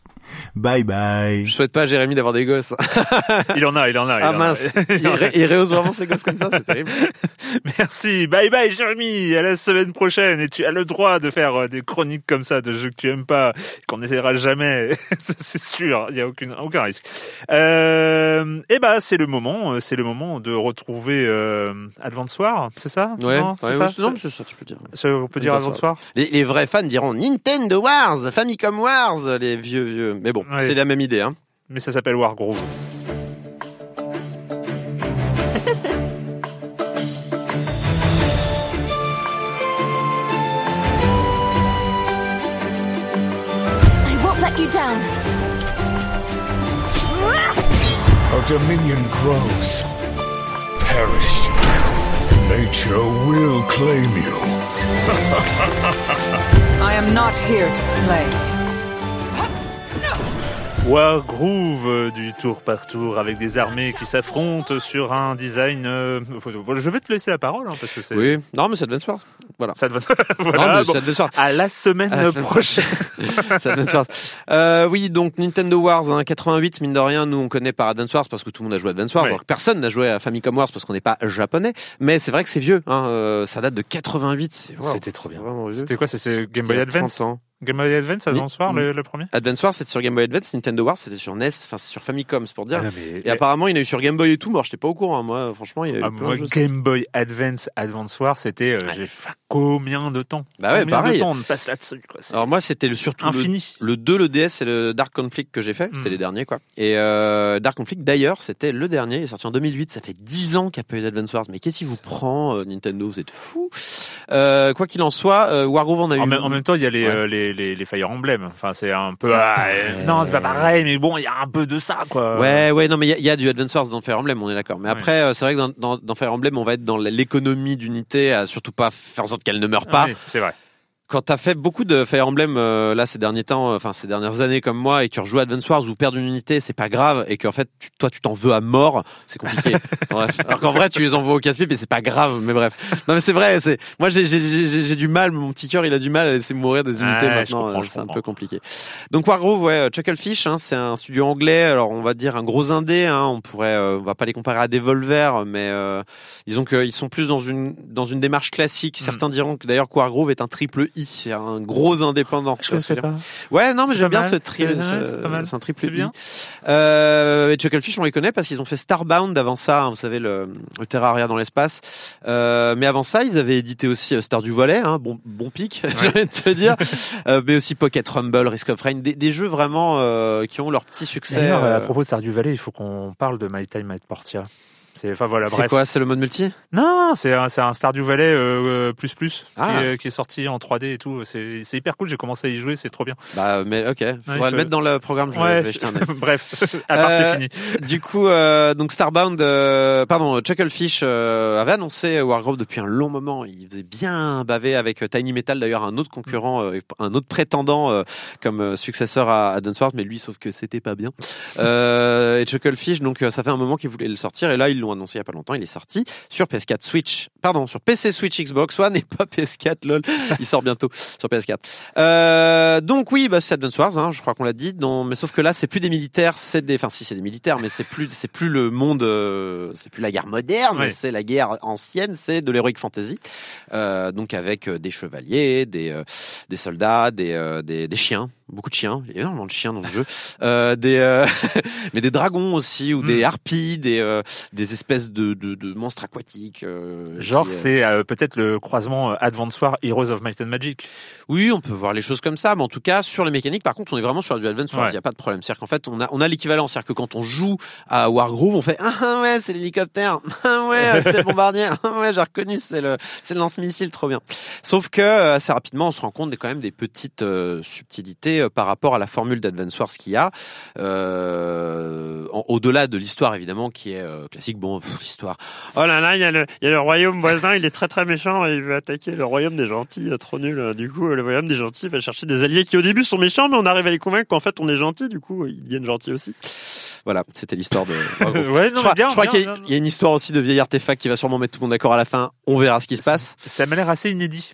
Bye bye. Je souhaite pas à Jérémy d'avoir des gosses. Il en a, il en a. il Ah en a. mince, Il il, a. ré- il réhausse vraiment ses gosses comme ça, c'est terrible. Merci. Bye bye, Jérémy. À la semaine prochaine. Et tu as le droit de faire euh, des chroniques comme ça de jeux que tu aimes pas, qu'on n'essaiera jamais. C'est sûr. Il y a aucune, aucun risque. Euh, et bah, c'est le moment. euh, C'est le moment de retrouver euh, Advance War. C'est ça? Ouais, Non, c'est ouais, ça? non, mais c'est ça, tu peux dire. Ça, on peut dire Advance War. Les, les vrais fans diront Nintendo Wars, Famicom Wars, les vieux vieux. Mais bon, Ouais. c'est la même idée, hein. Mais ça s'appelle Wargroove. I won't let you down. Our dominion grows. Perish. Nature will claim you. I am not here to play. Wargroove euh, du tour par tour avec des armées qui s'affrontent sur un design. euh, Je vais te laisser la parole hein, parce que c'est. Oui, non, mais c'est Advance Wars. Voilà. Ça non, voilà, mais bon. c'est Advance Wars. À la semaine, À la semaine prochaine. C'est Advance Wars. Euh, oui, donc Nintendo Wars hein, 88, mine de rien, nous on connaît par Advance Wars parce que tout le monde a joué à Advance Wars. Alors que personne n'a joué à Famicom Wars parce qu'on n'est pas japonais. Mais c'est vrai que c'est vieux. Hein, euh, ça date de 88. c'est- waouh, C'était trop bien. C'était quoi C'est Game Boy Advance 30 ans. Game Boy Advance, Advance War, le, le premier Advance Wars c'était sur Game Boy Advance, Nintendo Wars c'était sur NES, enfin c'est sur Famicom, c'est pour dire. Ah mais- Et apparemment, il y en a eu sur Game Boy et tout. Moi, j'étais pas au courant. hein. Moi, franchement, il y a eu Ah, moi. Game Boy Advance, Advance War, c'était. euh, J'ai fait combien de temps? Bah ouais, Combien pareil. de temps on passe là-dessus quoi, Alors moi, c'était le surtout le, Infini. le 2, le DS et le Dark Conflict que j'ai fait. C'était Mm. les derniers, quoi. Et euh, Dark Conflict, d'ailleurs, c'était le dernier. Il est sorti en 2008. Ça fait 10 ans qu'il n'y a pas eu d'Advance Wars. Mais qu'est-ce qui vous prend, euh, Nintendo Vous êtes fou. Quoi qu'il en soit, Wargroove en a eu. En, même- en même temps, il y a les, les, les, les Fire Emblem. Enfin, c'est un peu. Ah, euh, non, c'est pas pareil, mais bon, il y a un peu de ça, quoi. Ouais, ouais, non, mais il y a- il y, a du Advance Wars dans Fire Emblem, on est d'accord. Mais après, euh, c'est vrai que dans, dans, dans Fire Emblem, on va être dans l'économie d'unité, à surtout pas faire en sorte qu'elle ne meure pas. Ah Oui, c'est vrai. Quand t'as fait beaucoup de Fire Emblem euh, là ces derniers temps, euh, enfin ces dernières années comme moi, et que tu rejoues Advance Wars ou perdre une unité, c'est pas grave, et qu'en fait tu- toi tu t'en veux à mort, c'est compliqué. Bref. Alors qu'en vrai tu les envoies au casse-pipe et c'est pas grave, mais bref. Non mais c'est vrai, c'est moi j'ai j'ai j'ai j'ai du mal, mon petit cœur il a du mal à laisser mourir des unités maintenant, euh, c'est un peu compliqué. Donc Wargroove, ouais, euh, Chucklefish, hein, c'est un studio anglais. Alors on va dire un gros indé. Hein, on pourrait, on va pas les comparer à Devolver, mais euh, disons qu'ils sont plus dans une dans une démarche classique. Mm. Certains diront que d'ailleurs Wargroove est un triple I, c'est un gros indépendant. Je sais pas. Ouais, non, mais j'aime bien ce triple. C'est- ouais, c'est pas mal. C'est un triple bien. Euh, et Chucklefish, on les connaît parce qu'ils ont fait Starbound avant ça. hein, vous savez le, le Terraria dans l'espace. Euh, mais avant ça, ils avaient édité aussi euh, Star du Volet, hein, bon bon pic, j'ai envie de te dire. Euh, mais aussi Pocket Rumble, Risk of Rain, des, des jeux vraiment euh, qui ont leur petit succès. D'ailleurs, euh, à propos de Stardew Valley, il faut qu'on parle de My Time at Portia. C'est, enfin voilà, c'est bref. quoi C'est le mode multi? Non, c'est un, un Stardew Valley euh, euh, plus plus Ah. qui, est, qui est sorti en 3D et tout. C'est, hyper cool. J'ai commencé à y jouer, c'est trop bien. Bah, mais ok. Faudrait il le faut- mettre dans le programme. Je, vais- je jeter un œil. bref, à part Euh, c'est fini. du coup, euh, donc Starbound, euh, pardon, Chucklefish avait annoncé Wargrove depuis un long moment. Il faisait bien baver avec Tiny Metal, d'ailleurs un autre concurrent, un autre prétendant comme successeur à, à Dunsworth, mais lui, sauf que c'était pas bien. Et Chucklefish, donc ça fait un moment qu'ils voulaient le sortir, et là ils l'ont annoncé il y a pas longtemps. Il est sorti sur PS4, Switch, pardon, sur PC, Switch, Xbox One, et pas PS4, lol. Il sort bientôt sur PS4. Euh, donc oui, bah, c'est Advance Wars, hein, je crois qu'on l'a dit. Non, mais sauf que là, c'est plus des militaires, c'est des, enfin si c'est des militaires, mais c'est plus, c'est plus le monde, euh, c'est plus la guerre moderne, Ouais. c'est la guerre ancienne, c'est de l'heroic fantasy. Euh, donc avec des chevaliers, des, des soldats, des, des, des chiens, beaucoup de chiens, il y a énormément de chiens dans le jeu, euh, des, euh, mais des dragons aussi ou des Mm. harpies, des, euh, des espèces de, de, de monstres aquatiques. euh, Genre, euh, c'est euh, peut-être le croisement Advance War Heroes of Might and Magic. Oui, on peut voir les choses comme ça, mais en tout cas, sur les mécaniques, par contre, on est vraiment sur du Advance Wars, il Ouais. n'y a pas de problème. C'est-à-dire qu'en fait, on a, on a l'équivalent, c'est-à-dire que quand on joue à Wargroove, on fait « Ah ouais, c'est l'hélicoptère Ah ouais, c'est le bombardier Ah ouais, j'ai reconnu, c'est le, c'est le lance-missile, trop bien !» Sauf que, assez rapidement, on se rend compte des, quand même des petites subtilités euh, par rapport à la formule d'Advance Wars qu'il y a, euh, au-delà de l'histoire, évidemment, qui est euh, classique. Bon, l'histoire, Oh là là, il y, a le, il y a le royaume voisin, il est très très méchant et il veut attaquer le royaume des gentils, trop nul. Du coup, le royaume des gentils va chercher des alliés qui au début sont méchants, mais on arrive à les convaincre qu'en fait on est gentil, du coup ils deviennent gentils aussi. voilà, c'était l'histoire de ouais, non, je crois qu'il y, y a une histoire aussi de vieil artefact qui va sûrement mettre tout le monde d'accord à la fin. On verra ce qui se passe. Ça m'a l'air assez inédit.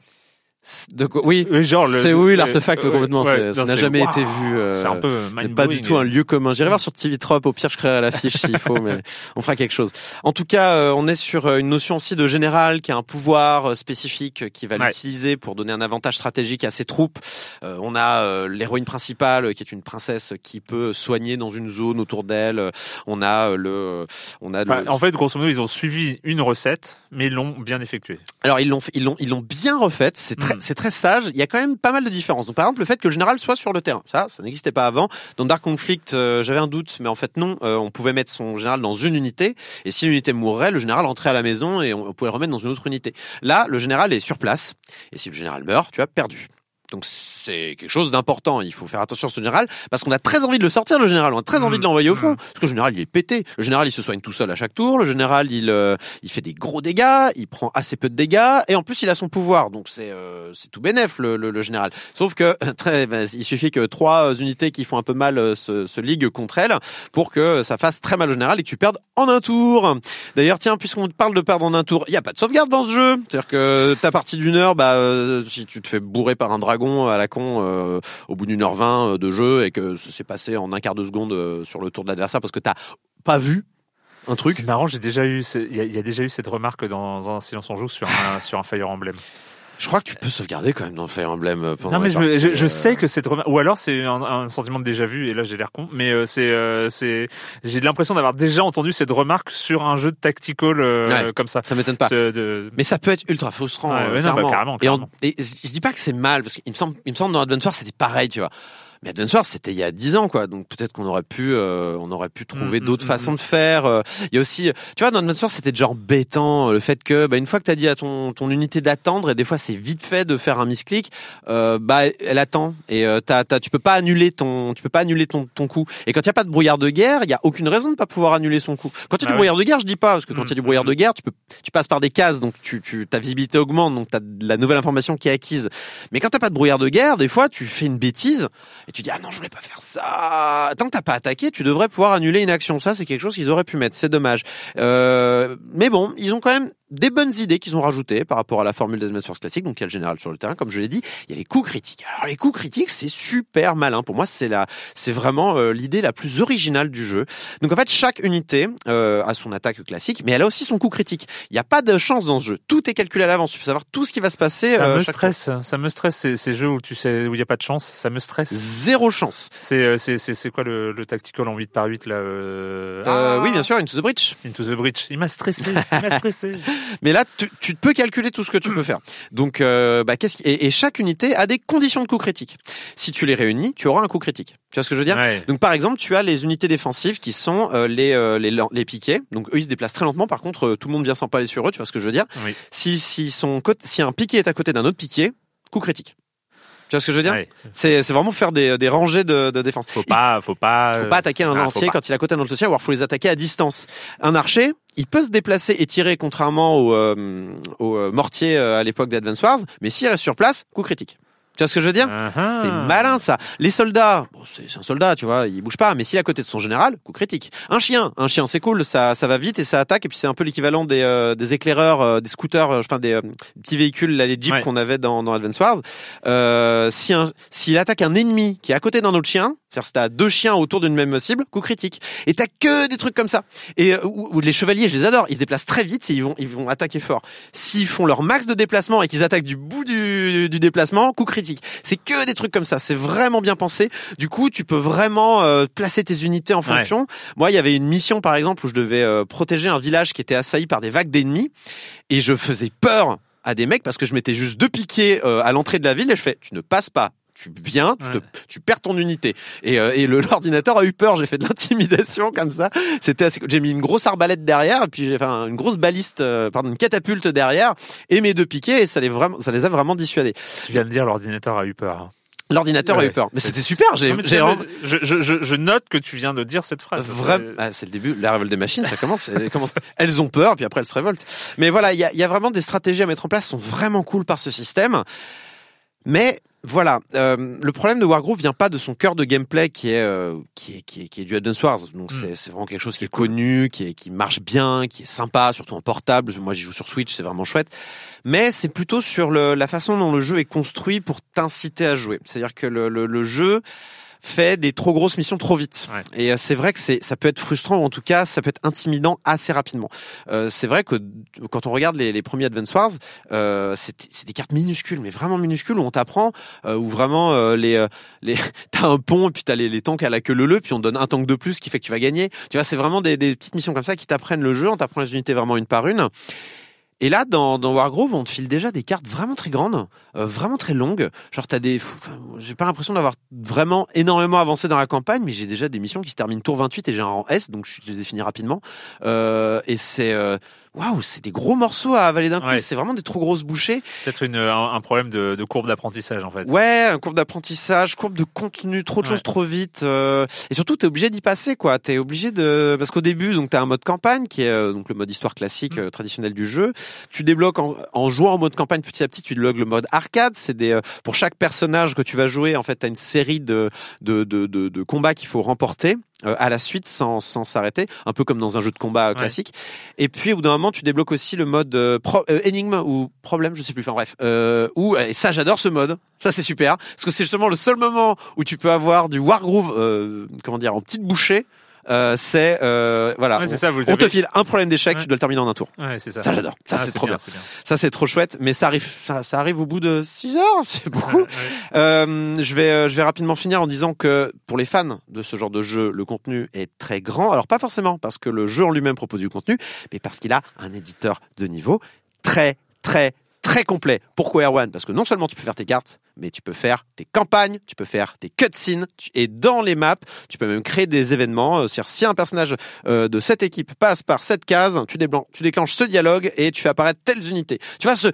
De quoi Oui. Genre le. C'est oui l'artefact euh, complètement. ouais, ça n'a jamais waouh, été vu. euh, C'est un peu c'est mind pas du tout un lieu commun. J'irai voir sur TV Trop. Au pire, je créerai l'affiche s'il faut, mais on fera quelque chose. En tout cas, euh, on est sur euh, une notion aussi de général qui a un pouvoir euh, spécifique euh, qui va Ouais. l'utiliser pour donner un avantage stratégique à ses troupes. Euh, on a euh, l'héroïne principale euh, qui est une princesse qui peut soigner dans une zone autour d'elle. Euh, On a euh, le, on a Enfin, le, en fait, grosso modo, ils ont suivi une recette, mais ils l'ont bien effectuée. Alors ils l'ont ils l'ont ils l'ont bien refaite, c'est très Mm. c'est très sage, il y a quand même pas mal de différences. Donc par exemple le fait que le général soit sur le terrain, ça ça n'existait pas avant. Dans Dark Conflict, euh, j'avais un doute mais en fait non, Euh, on pouvait mettre son général dans une unité et si l'unité mourrait, le général rentrait à la maison et on, on pouvait le remettre dans une autre unité. Là, le général est sur place et si le général meurt, tu as perdu. Donc c'est quelque chose d'important. Il faut faire attention à ce général parce qu'on a très envie de le sortir le général. On a très Mm. envie de l'envoyer au front Mm. parce que le général il est pété. Le général il se soigne tout seul à chaque tour. Le général il euh, il fait des gros dégâts. Il prend assez peu de dégâts et en plus il a son pouvoir. Donc c'est euh, c'est tout bénef le, le, le général. Sauf que très ben, il suffit que trois unités qui font un peu mal euh, se, se liguent contre elle pour que ça fasse très mal au général et que tu perdes en un tour. D'ailleurs tiens puisqu'on parle de perdre en un tour, il y a pas de sauvegarde dans ce jeu. C'est-à-dire que ta partie d'une heure, bah euh, si tu te fais bourrer par un dragon à la con euh, au bout d'une heure vingt euh, de jeu et que ça s'est passé en un quart de seconde euh, sur le tour de l'adversaire parce que t'as pas vu un truc. C'est marrant, j'ai déjà eu, il y, a- déjà eu cette remarque dans un silence on joue sur un, sur un Fire Emblem. Je crois que tu peux sauvegarder quand même dans Fire Emblem. euh, pendant Non, mais je, je, je euh, sais que cette remarque, ou alors c'est un, un sentiment de déjà vu, et là j'ai l'air con, mais euh, c'est, euh, c'est, j'ai l'impression d'avoir déjà entendu cette remarque sur un jeu de tactical euh, Ouais. comme ça. Ça m'étonne pas. De- Mais ça peut être ultra frustrant. Ouais, non, bah, carrément, Et, carrément. et je je dis pas que c'est mal parce qu'il me semble, il me semble dans Advance Wars c'était pareil, tu vois. Mais Advance c'était il y a 10 ans, quoi. Donc peut-être qu'on aurait pu, euh, on aurait pu trouver Mm, d'autres mm, façons de faire. Euh, Il y a aussi, tu vois, dans Advance Wars, c'était genre embêtant euh, le fait que, bah, une fois que t'as dit à ton ton unité d'attendre, et des fois c'est vite fait de faire un misclick, euh, bah elle attend et euh, t'as, t'as, tu peux pas annuler ton, tu peux pas annuler ton ton coup. Et quand il y a pas de brouillard de guerre, il y a aucune raison de pas pouvoir annuler son coup. Quand il y a Ah du oui. brouillard de guerre, je dis pas parce que quand il y a du Mm, brouillard mm, de guerre, tu peux, tu passes par des cases, donc tu, tu ta visibilité augmente, donc t'as de la nouvelle information qui est acquise. Mais quand t'as pas de brouillard de guerre, des fois tu fais une bêtise et tu dis ah non je voulais pas faire ça. Tant que t'as pas attaqué, tu devrais pouvoir annuler une action. Ça c'est quelque chose qu'ils auraient pu mettre. C'est dommage. Euh, mais bon, ils ont quand même des bonnes idées qu'ils ont rajoutées par rapport à la formule d'Advance Wars classique. Donc il y a le général sur le terrain, comme je l'ai dit. Il y a les coups critiques. Alors les coups critiques c'est super malin. Pour moi c'est la, c'est vraiment euh, l'idée la plus originale du jeu. Donc en fait chaque unité euh, a son attaque classique, mais elle a aussi son coup critique. Il n'y a pas de chance dans ce jeu. Tout est calculé à l'avance. Tu peux savoir tout ce qui va se passer. Ça euh, me stresse, ça me stresse ces, ces jeux où tu sais où il y a pas de chance, ça me stresse. Zéro chance. C'est euh, c'est c'est c'est quoi le, le tactical en 8 par 8 là euh... Euh, ah, oui, bien sûr, Into the Breach. Into the Breach. Il m'a stressé, il m'a stressé. Mais là, tu, tu peux calculer tout ce que tu peux faire. Donc, euh, bah, qu'est-ce qui- et, et chaque unité a des conditions de coup critique. Si tu les réunis, tu auras un coup critique. Tu vois ce que je veux dire Ouais. Donc, par exemple, tu as les unités défensives qui sont euh, les, euh, les les piquets. Donc, eux, ils se déplacent très lentement. Par contre, euh, tout le monde vient s'empaler sur eux. Tu vois ce que je veux dire Oui. Si si son si un piquet est à côté d'un autre piquet, coup critique. Tu vois ce que je veux dire Ouais. C'est c'est vraiment faire des, des rangées de, de défense. Faut pas, faut pas. faut pas attaquer un ah, lancier quand il est à côté d'un lancier, ou alors faut les attaquer à distance. Un archer, il peut se déplacer et tirer contrairement au, euh, au euh, mortier euh, à l'époque d'Advance Wars, mais s'il reste sur place, coup critique. Tu vois ce que je veux dire Uh-huh. C'est malin ça. Les soldats, bon, c'est un soldat, tu vois, il bouge pas, mais s'il est à côté de son général, coup critique. Un chien, un chien, c'est cool, ça, ça va vite et ça attaque, et puis c'est un peu l'équivalent des, euh, des éclaireurs, euh, des scooters, euh, enfin des euh, petits véhicules, là, les jeeps Ouais. qu'on avait dans, dans Advance Wars. Euh, si s'il attaque un ennemi qui est à côté d'un autre chien, c'est-à-dire si t'as deux chiens autour d'une même cible, coup critique. Et t'as que des trucs comme ça. Et euh, ou, ou les chevaliers, je les adore. Ils se déplacent très vite et ils vont, ils vont attaquer fort. S'ils font leur max de déplacement et qu'ils attaquent du bout du, du déplacement, coup critique. C'est que des trucs comme ça. C'est vraiment bien pensé. Du coup, tu peux vraiment euh, placer tes unités en fonction. Moi, il y avait une mission par exemple où je devais euh, protéger un village qui était assailli par des vagues d'ennemis et je faisais peur à des mecs parce que je mettais juste deux piquets euh, à l'entrée de la ville et je fais tu ne passes pas tu viens, tu, te- tu perds ton unité. Et, euh, et le l'ordinateur a eu peur. J'ai fait de l'intimidation comme ça. C'était assez. J'ai mis une grosse arbalète derrière, et puis j'ai fait un- une grosse baliste, euh, pardon, une catapulte derrière, et mes deux piquets, et ça les vraiment, ça les a vraiment dissuadés. Tu viens de dire l'ordinateur a eu peur. hein. L'ordinateur a eu peur, mais c'était super. J'ai, je, je, je, note que tu viens de dire cette phrase. Vraiment, ah, c'est le début. La révolte des machines, ça commence. elles commencent- Elles ont peur, puis après elles se révoltent. Mais voilà, il y a, il y a vraiment des stratégies à mettre en place, sont vraiment cool par ce système. Mais voilà, euh, le problème de Wargroove vient pas de son cœur de gameplay qui est euh, qui est qui est, qui est du Advance Wars. Donc c'est c'est vraiment quelque chose qui est connu, qui est qui marche bien, qui est sympa, surtout en portable. Moi, j'y joue sur Switch, c'est vraiment chouette. Mais c'est plutôt sur le, la façon dont le jeu est construit pour t'inciter à jouer. C'est-à-dire que le, le, le jeu fait des trop grosses missions trop vite. Ouais. Et euh, c'est vrai que c'est ça peut être frustrant ou en tout cas ça peut être intimidant assez rapidement. Euh, c'est vrai que quand on regarde les, les premiers Advance Wars, euh, c'est c'est des cartes minuscules, mais vraiment minuscules où on t'apprend euh, où vraiment euh, les euh, les t'as un pont et puis t'as les, les tanks à la queue leu leu puis on te donne un tank de plus qui fait que tu vas gagner. Tu vois, c'est vraiment des, des petites missions comme ça qui t'apprennent le jeu, on t'apprend les unités vraiment une par une. Et là, dans, dans Wargrove, on te file déjà des cartes vraiment très grandes, euh, vraiment très longues. Genre, t'as des, j'ai pas l'impression d'avoir vraiment énormément avancé dans la campagne, mais j'ai déjà des missions qui se terminent tour 28 et j'ai un rang S, donc je les ai finis rapidement. Euh, et c'est, euh, waouh, c'est des gros morceaux à avaler d'un coup. Ouais. C'est vraiment des trop grosses bouchées. Peut-être une, un, un problème de, de courbe d'apprentissage en fait. Ouais, un courbe d'apprentissage, courbe de contenu, trop de Ouais. choses trop vite. euh, et surtout, t'es obligé d'y passer, quoi. T'es obligé de, parce qu'au début, donc t'as un mode campagne qui est euh, donc le mode histoire classique Mm. euh, traditionnel du jeu. Tu débloques en, en jouant en mode campagne petit à petit, tu débloques le mode arcade. C'est des, euh, pour chaque personnage que tu vas jouer, en fait, t'as une série de de de, de, de combats qu'il faut remporter. Euh, à la suite sans sans s'arrêter un peu comme dans un jeu de combat euh, Ouais. classique. Et puis au bout d'un moment tu débloques aussi le mode euh, pro- euh, énigme ou problème je sais plus enfin bref euh, où et ça j'adore ce mode. Ça c'est super. Parce que c'est justement le seul moment où tu peux avoir du wargroove euh, comment dire en petite bouchée euh, c'est euh, voilà Ouais, on, ça, vous on te file un problème d'échec Ouais. tu dois le terminer en un tour Ouais, c'est ça. ça j'adore ça Ah, c'est trop bien, ça c'est trop chouette mais ça arrive ça, ça arrive au bout de 6 heures c'est beaucoup euh, je vais je vais rapidement finir en disant que pour les fans de ce genre de jeu, le contenu est très grand. Alors pas forcément parce que le jeu en lui-même propose du contenu, mais parce qu'il a un éditeur de niveau très très très complet. Pourquoi Erwan? Parce que non seulement tu peux faire tes cartes, mais tu peux faire tes campagnes, tu peux faire tes cutscenes, tu- et dans les maps, tu peux même créer des événements. Euh, C'est-à-dire, si un personnage euh, de cette équipe passe par cette case, tu, déclenches ce dialogue et tu fais apparaître telles unités. Tu vois, ce-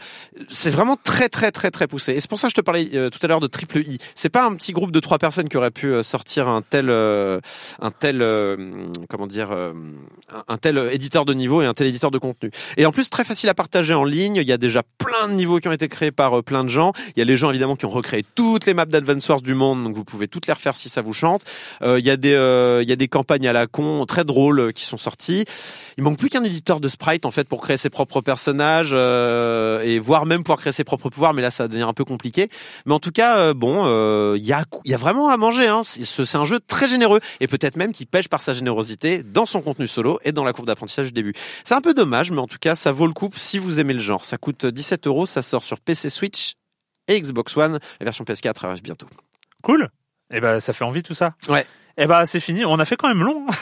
c'est vraiment très très très très poussé. Et c'est pour ça que je te parlais euh, tout à l'heure de triple I. C'est pas un petit groupe de trois personnes qui aurait pu sortir un tel, un tel, comment dire, un- tel éditeur de niveau et un tel éditeur de contenu. Et en plus, très facile à partager en ligne. Il y a déjà plein de niveaux qui ont été créés par plein de gens. Il y a les gens évidemment qui ont recréé toutes les maps d'Advance Wars du monde, donc vous pouvez toutes les refaire si ça vous chante. Euh, il y a des, euh, y a des campagnes à la con très drôles euh, qui sont sorties. Il manque plus qu'un éditeur de sprite en fait pour créer ses propres personnages euh, et voire même pouvoir créer ses propres pouvoirs, mais là ça va devenir un peu compliqué. Mais en tout cas, euh, bon, il y a, il y a vraiment à manger. Hein. C'est un jeu très généreux et peut-être même qui pêche par sa générosité dans son contenu solo et dans la courbe d'apprentissage du début. C'est un peu dommage, mais en tout cas, ça vaut le coup si vous aimez le genre. Ça coûte 17 euros, ça sort sur PC, Switch et Xbox One. La version PS4 arrive bientôt. Cool. Eh ben, ça fait envie tout ça. Ouais. Eh ben, c'est fini. On a fait quand même long.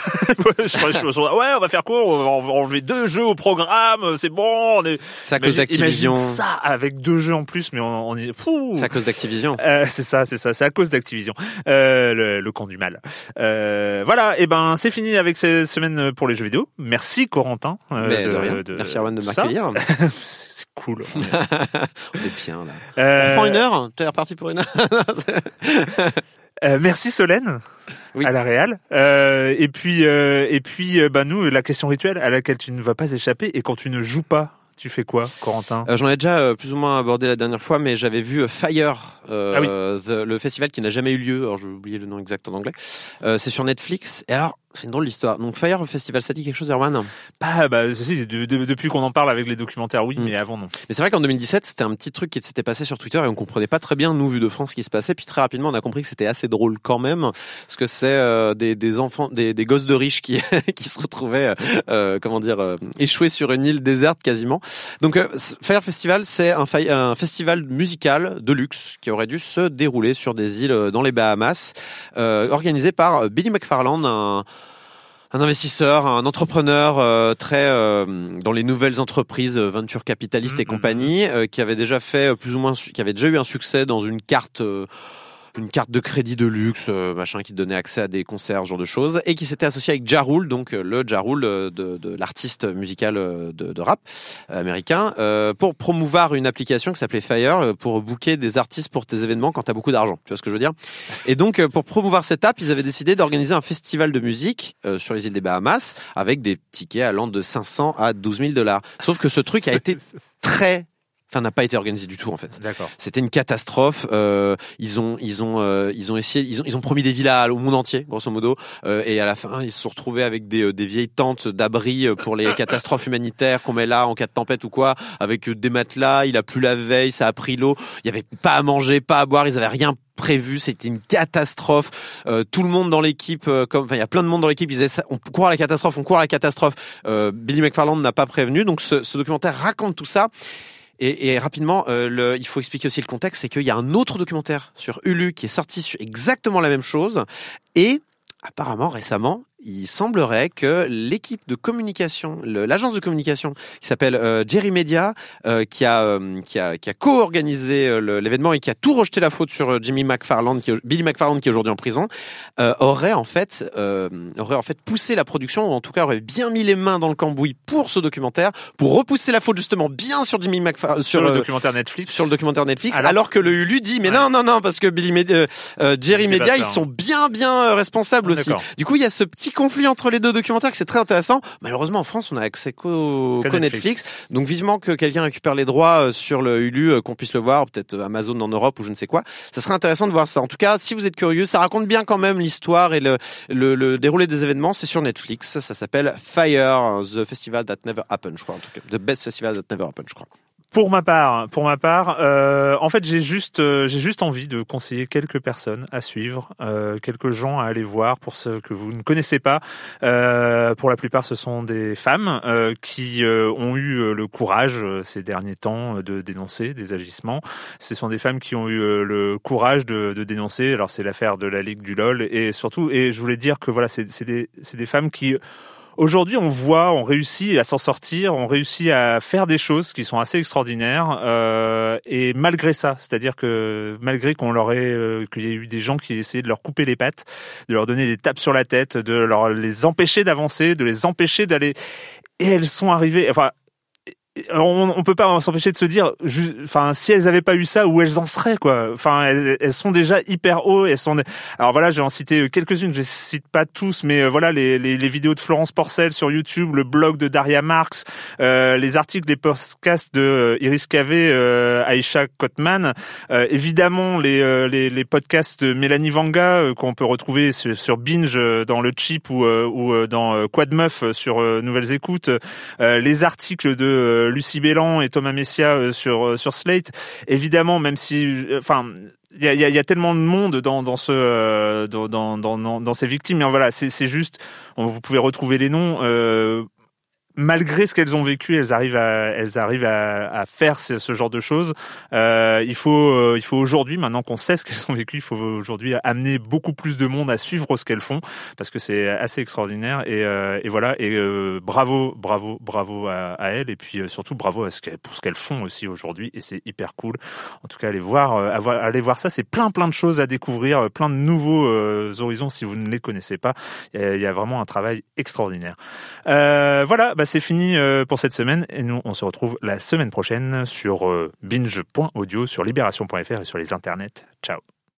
Je- je- je- ouais, on va faire court. On va enlever deux jeux au programme. C'est bon. On est... C'est à cause d'Activision. ça avec deux jeux en plus, mais on, on est. Fou. C'est à cause d'Activision. Euh, c'est ça, c'est ça, c'est à cause d'Activision, euh, le, le camp du mal. Euh, voilà, et ben c'est fini avec cette semaine pour les jeux vidéo. Merci Corentin. euh, Mais de rien. Merci Erwan de m'accueillir. c'est cool. On est bien là. Euh, On prend une heure T'es reparti pour une heure euh, merci Solène. Oui. À la Réal. Euh, et puis, euh, et puis, bah nous, la question rituelle à laquelle tu ne vas pas échapper. Et quand tu ne joues pas, tu fais quoi, Corentin Euh, J'en ai déjà euh, plus ou moins abordé la dernière fois, mais j'avais vu euh, Fire, the- le festival qui n'a jamais eu lieu. Alors j'ai oublié le nom exact en anglais. C'est sur Netflix. Et alors, c'est une drôle d'histoire. Donc Fire festival, ça dit quelque chose, Erwan? Bah, bah, si, de- de- depuis qu'on en parle avec les documentaires, oui, Mm. mais avant non. Mais c'est vrai qu'en 2017, c'était un petit truc qui s'était passé sur Twitter et on comprenait pas très bien, nous, vu de France, ce qui se passait. Puis très rapidement, on a compris que c'était assez drôle quand même, parce que c'est euh, des, des enfants, des, des gosses de riches qui, qui se retrouvaient, euh, euh, comment dire, euh, échoués sur une île déserte quasiment. Donc euh, Fire Festival, c'est un, un festival musical de luxe qui aurait dû se dérouler sur des îles euh, dans les Bahamas, euh, organisé par Billy McFarland, un un investisseur, un entrepreneur euh, très euh, dans les nouvelles entreprises, euh, venture capitalistes et Mhm. compagnie, euh, qui avait déjà fait euh, plus ou moins, qui avait déjà eu un succès dans une carte. Une carte de crédit de luxe, euh, machin, qui donnait accès à des concerts, ce genre de choses, et qui s'était associé avec Ja Rule, donc euh, le Ja Rule euh, de, de l'artiste musical de, de rap américain, euh, pour promouvoir une application qui s'appelait Fire pour booker des artistes pour tes événements quand t'as beaucoup d'argent. Tu vois ce que je veux dire? Et donc, pour promouvoir cette app, ils avaient décidé d'organiser un festival de musique euh, sur les îles des Bahamas avec des tickets allant de 500 à 12 000 dollars. Sauf que ce truc a été très, enfin, n'a pas été organisé du tout en fait. D'accord. C'était une catastrophe. Euh, ils ont, ils ont, euh, ils ont essayé, ils ont, ils ont promis des villas au monde entier, grosso modo. Euh, et à la fin, ils se sont retrouvés avec des, euh, des vieilles tentes d'abri euh, pour les catastrophes humanitaires qu'on met là en cas de tempête ou quoi, avec euh, des matelas. Il a plu la veille, ça a pris l'eau. Il y avait pas à manger, pas à boire. Ils avaient rien prévu, c'était une catastrophe. Euh, tout le monde dans l'équipe, euh, comme, enfin, il y a plein de monde dans l'équipe. Ils disaient, ça, on court à la catastrophe, on court à la catastrophe. Euh, Billy McFarland n'a pas prévenu, donc ce, ce documentaire raconte tout ça. Et, rapidement, euh, il faut expliquer aussi le contexte, c'est qu'il y a un autre documentaire sur Hulu qui est sorti sur exactement la même chose. Et apparemment, récemment, il semblerait que l'équipe de communication, l'agence de communication qui s'appelle euh, Jerry Media, euh, qui a euh, qui a qui a co-organisé l'événement et qui a tout rejeté la faute sur Jimmy McFarland, qui Billy McFarland qui est aujourd'hui en prison, aurait en fait aurait en fait poussé la production ou en tout cas aurait bien mis les mains dans le cambouis pour ce documentaire pour repousser la faute justement bien sur Jimmy McFarland Sur, le documentaire Netflix. sur le documentaire Netflix, Alors- alors, que le Hulu dit mais Ouais. non non non parce que Billy Jerry Media ils hein. sont bien bien responsables Ah, aussi. Du coup il y a ce petit conflit entre les deux documentaires que c'est très intéressant. Malheureusement en France on a accès qu'au. Netflix. donc vivement que quelqu'un récupère les droits euh, sur le Hulu euh, qu'on puisse le voir, peut-être euh, Amazon en Europe ou je ne sais quoi. Ça serait intéressant de voir ça. En tout cas si vous êtes curieux, ça raconte bien quand même l'histoire et le, le, le déroulé des événements. C'est sur Netflix. Ça s'appelle Fire, the festival that never happened, je crois. En tout cas, the best festival that never happened, je crois. Pour ma part, pour ma part, euh, en fait, j'ai juste, euh, j'ai juste envie de conseiller quelques personnes à suivre, euh, quelques gens à aller voir pour ceux que vous ne connaissez pas. Euh, pour la plupart, ce sont des femmes euh, qui euh, ont eu le courage ces derniers temps de dénoncer des agissements. Ce sont des femmes qui ont eu le courage de, de dénoncer. Alors, c'est l'affaire de la Ligue du LOL et surtout, et je voulais dire que voilà, c'est des, c'est des femmes qui Aujourd'hui, on voit, on réussit à s'en sortir, on réussit à faire des choses qui sont assez extraordinaires, euh, et malgré ça, c'est-à-dire que malgré qu'on leur ait, euh, qu'il y ait eu des gens qui essayaient de leur couper les pattes, de leur donner des tapes sur la tête, de leur les empêcher d'avancer, de les empêcher d'aller, et elles sont arrivées. Enfin, on, on peut pas s'empêcher de se dire, enfin, si elles avaient pas eu ça, où elles en seraient, quoi. Enfin, elles, elles sont déjà hyper haut. Elles sont. Alors voilà, je vais en citer quelques-unes. Je cite pas tous, mais euh, voilà, les, les, les vidéos de Florence Porcel sur YouTube, le blog de Daria Marx, euh, les articles, les podcasts de euh, Iris Cavé, euh, Aisha Kotman, euh, évidemment les, euh, les les podcasts de Mélanie Vanga euh, qu'on peut retrouver sur, sur Binge euh, dans le Chip ou euh, ou euh, dans euh, Quad Meuf euh, sur euh, Nouvelles Écoutes, euh, les articles de euh, Lucie Bélan et Thomas Messia euh, sur euh, sur Slate. Évidemment, même si, euh, enfin. Il y a, y a- tellement de monde dans, dans ce euh, dans, dans, dans, dans ces victimes. Mais voilà, c'est juste, vous pouvez retrouver les noms. Euh, malgré ce qu'elles ont vécu, elles arrivent à, elles arrivent à, à faire ce, genre de choses. Euh, il faut, euh, il faut aujourd'hui, maintenant qu'on sait ce qu'elles ont vécu, il faut aujourd'hui amener beaucoup plus de monde à suivre ce qu'elles font parce que c'est assez extraordinaire. Et, euh, et voilà. Et euh, bravo, bravo, bravo à, à elles. Et puis euh, surtout bravo à ce pour ce qu'elles font aussi aujourd'hui. Et c'est hyper cool. En tout cas, allez voir, euh, allez voir ça. C'est plein, plein de choses à découvrir, plein de nouveaux horizons si vous ne les connaissez pas. Il y a- vraiment un travail extraordinaire. Voilà, bah c'est fini euh, pour cette semaine et nous on se retrouve la semaine prochaine sur euh, binge.audio, sur libération.fr et sur les internets. Ciao.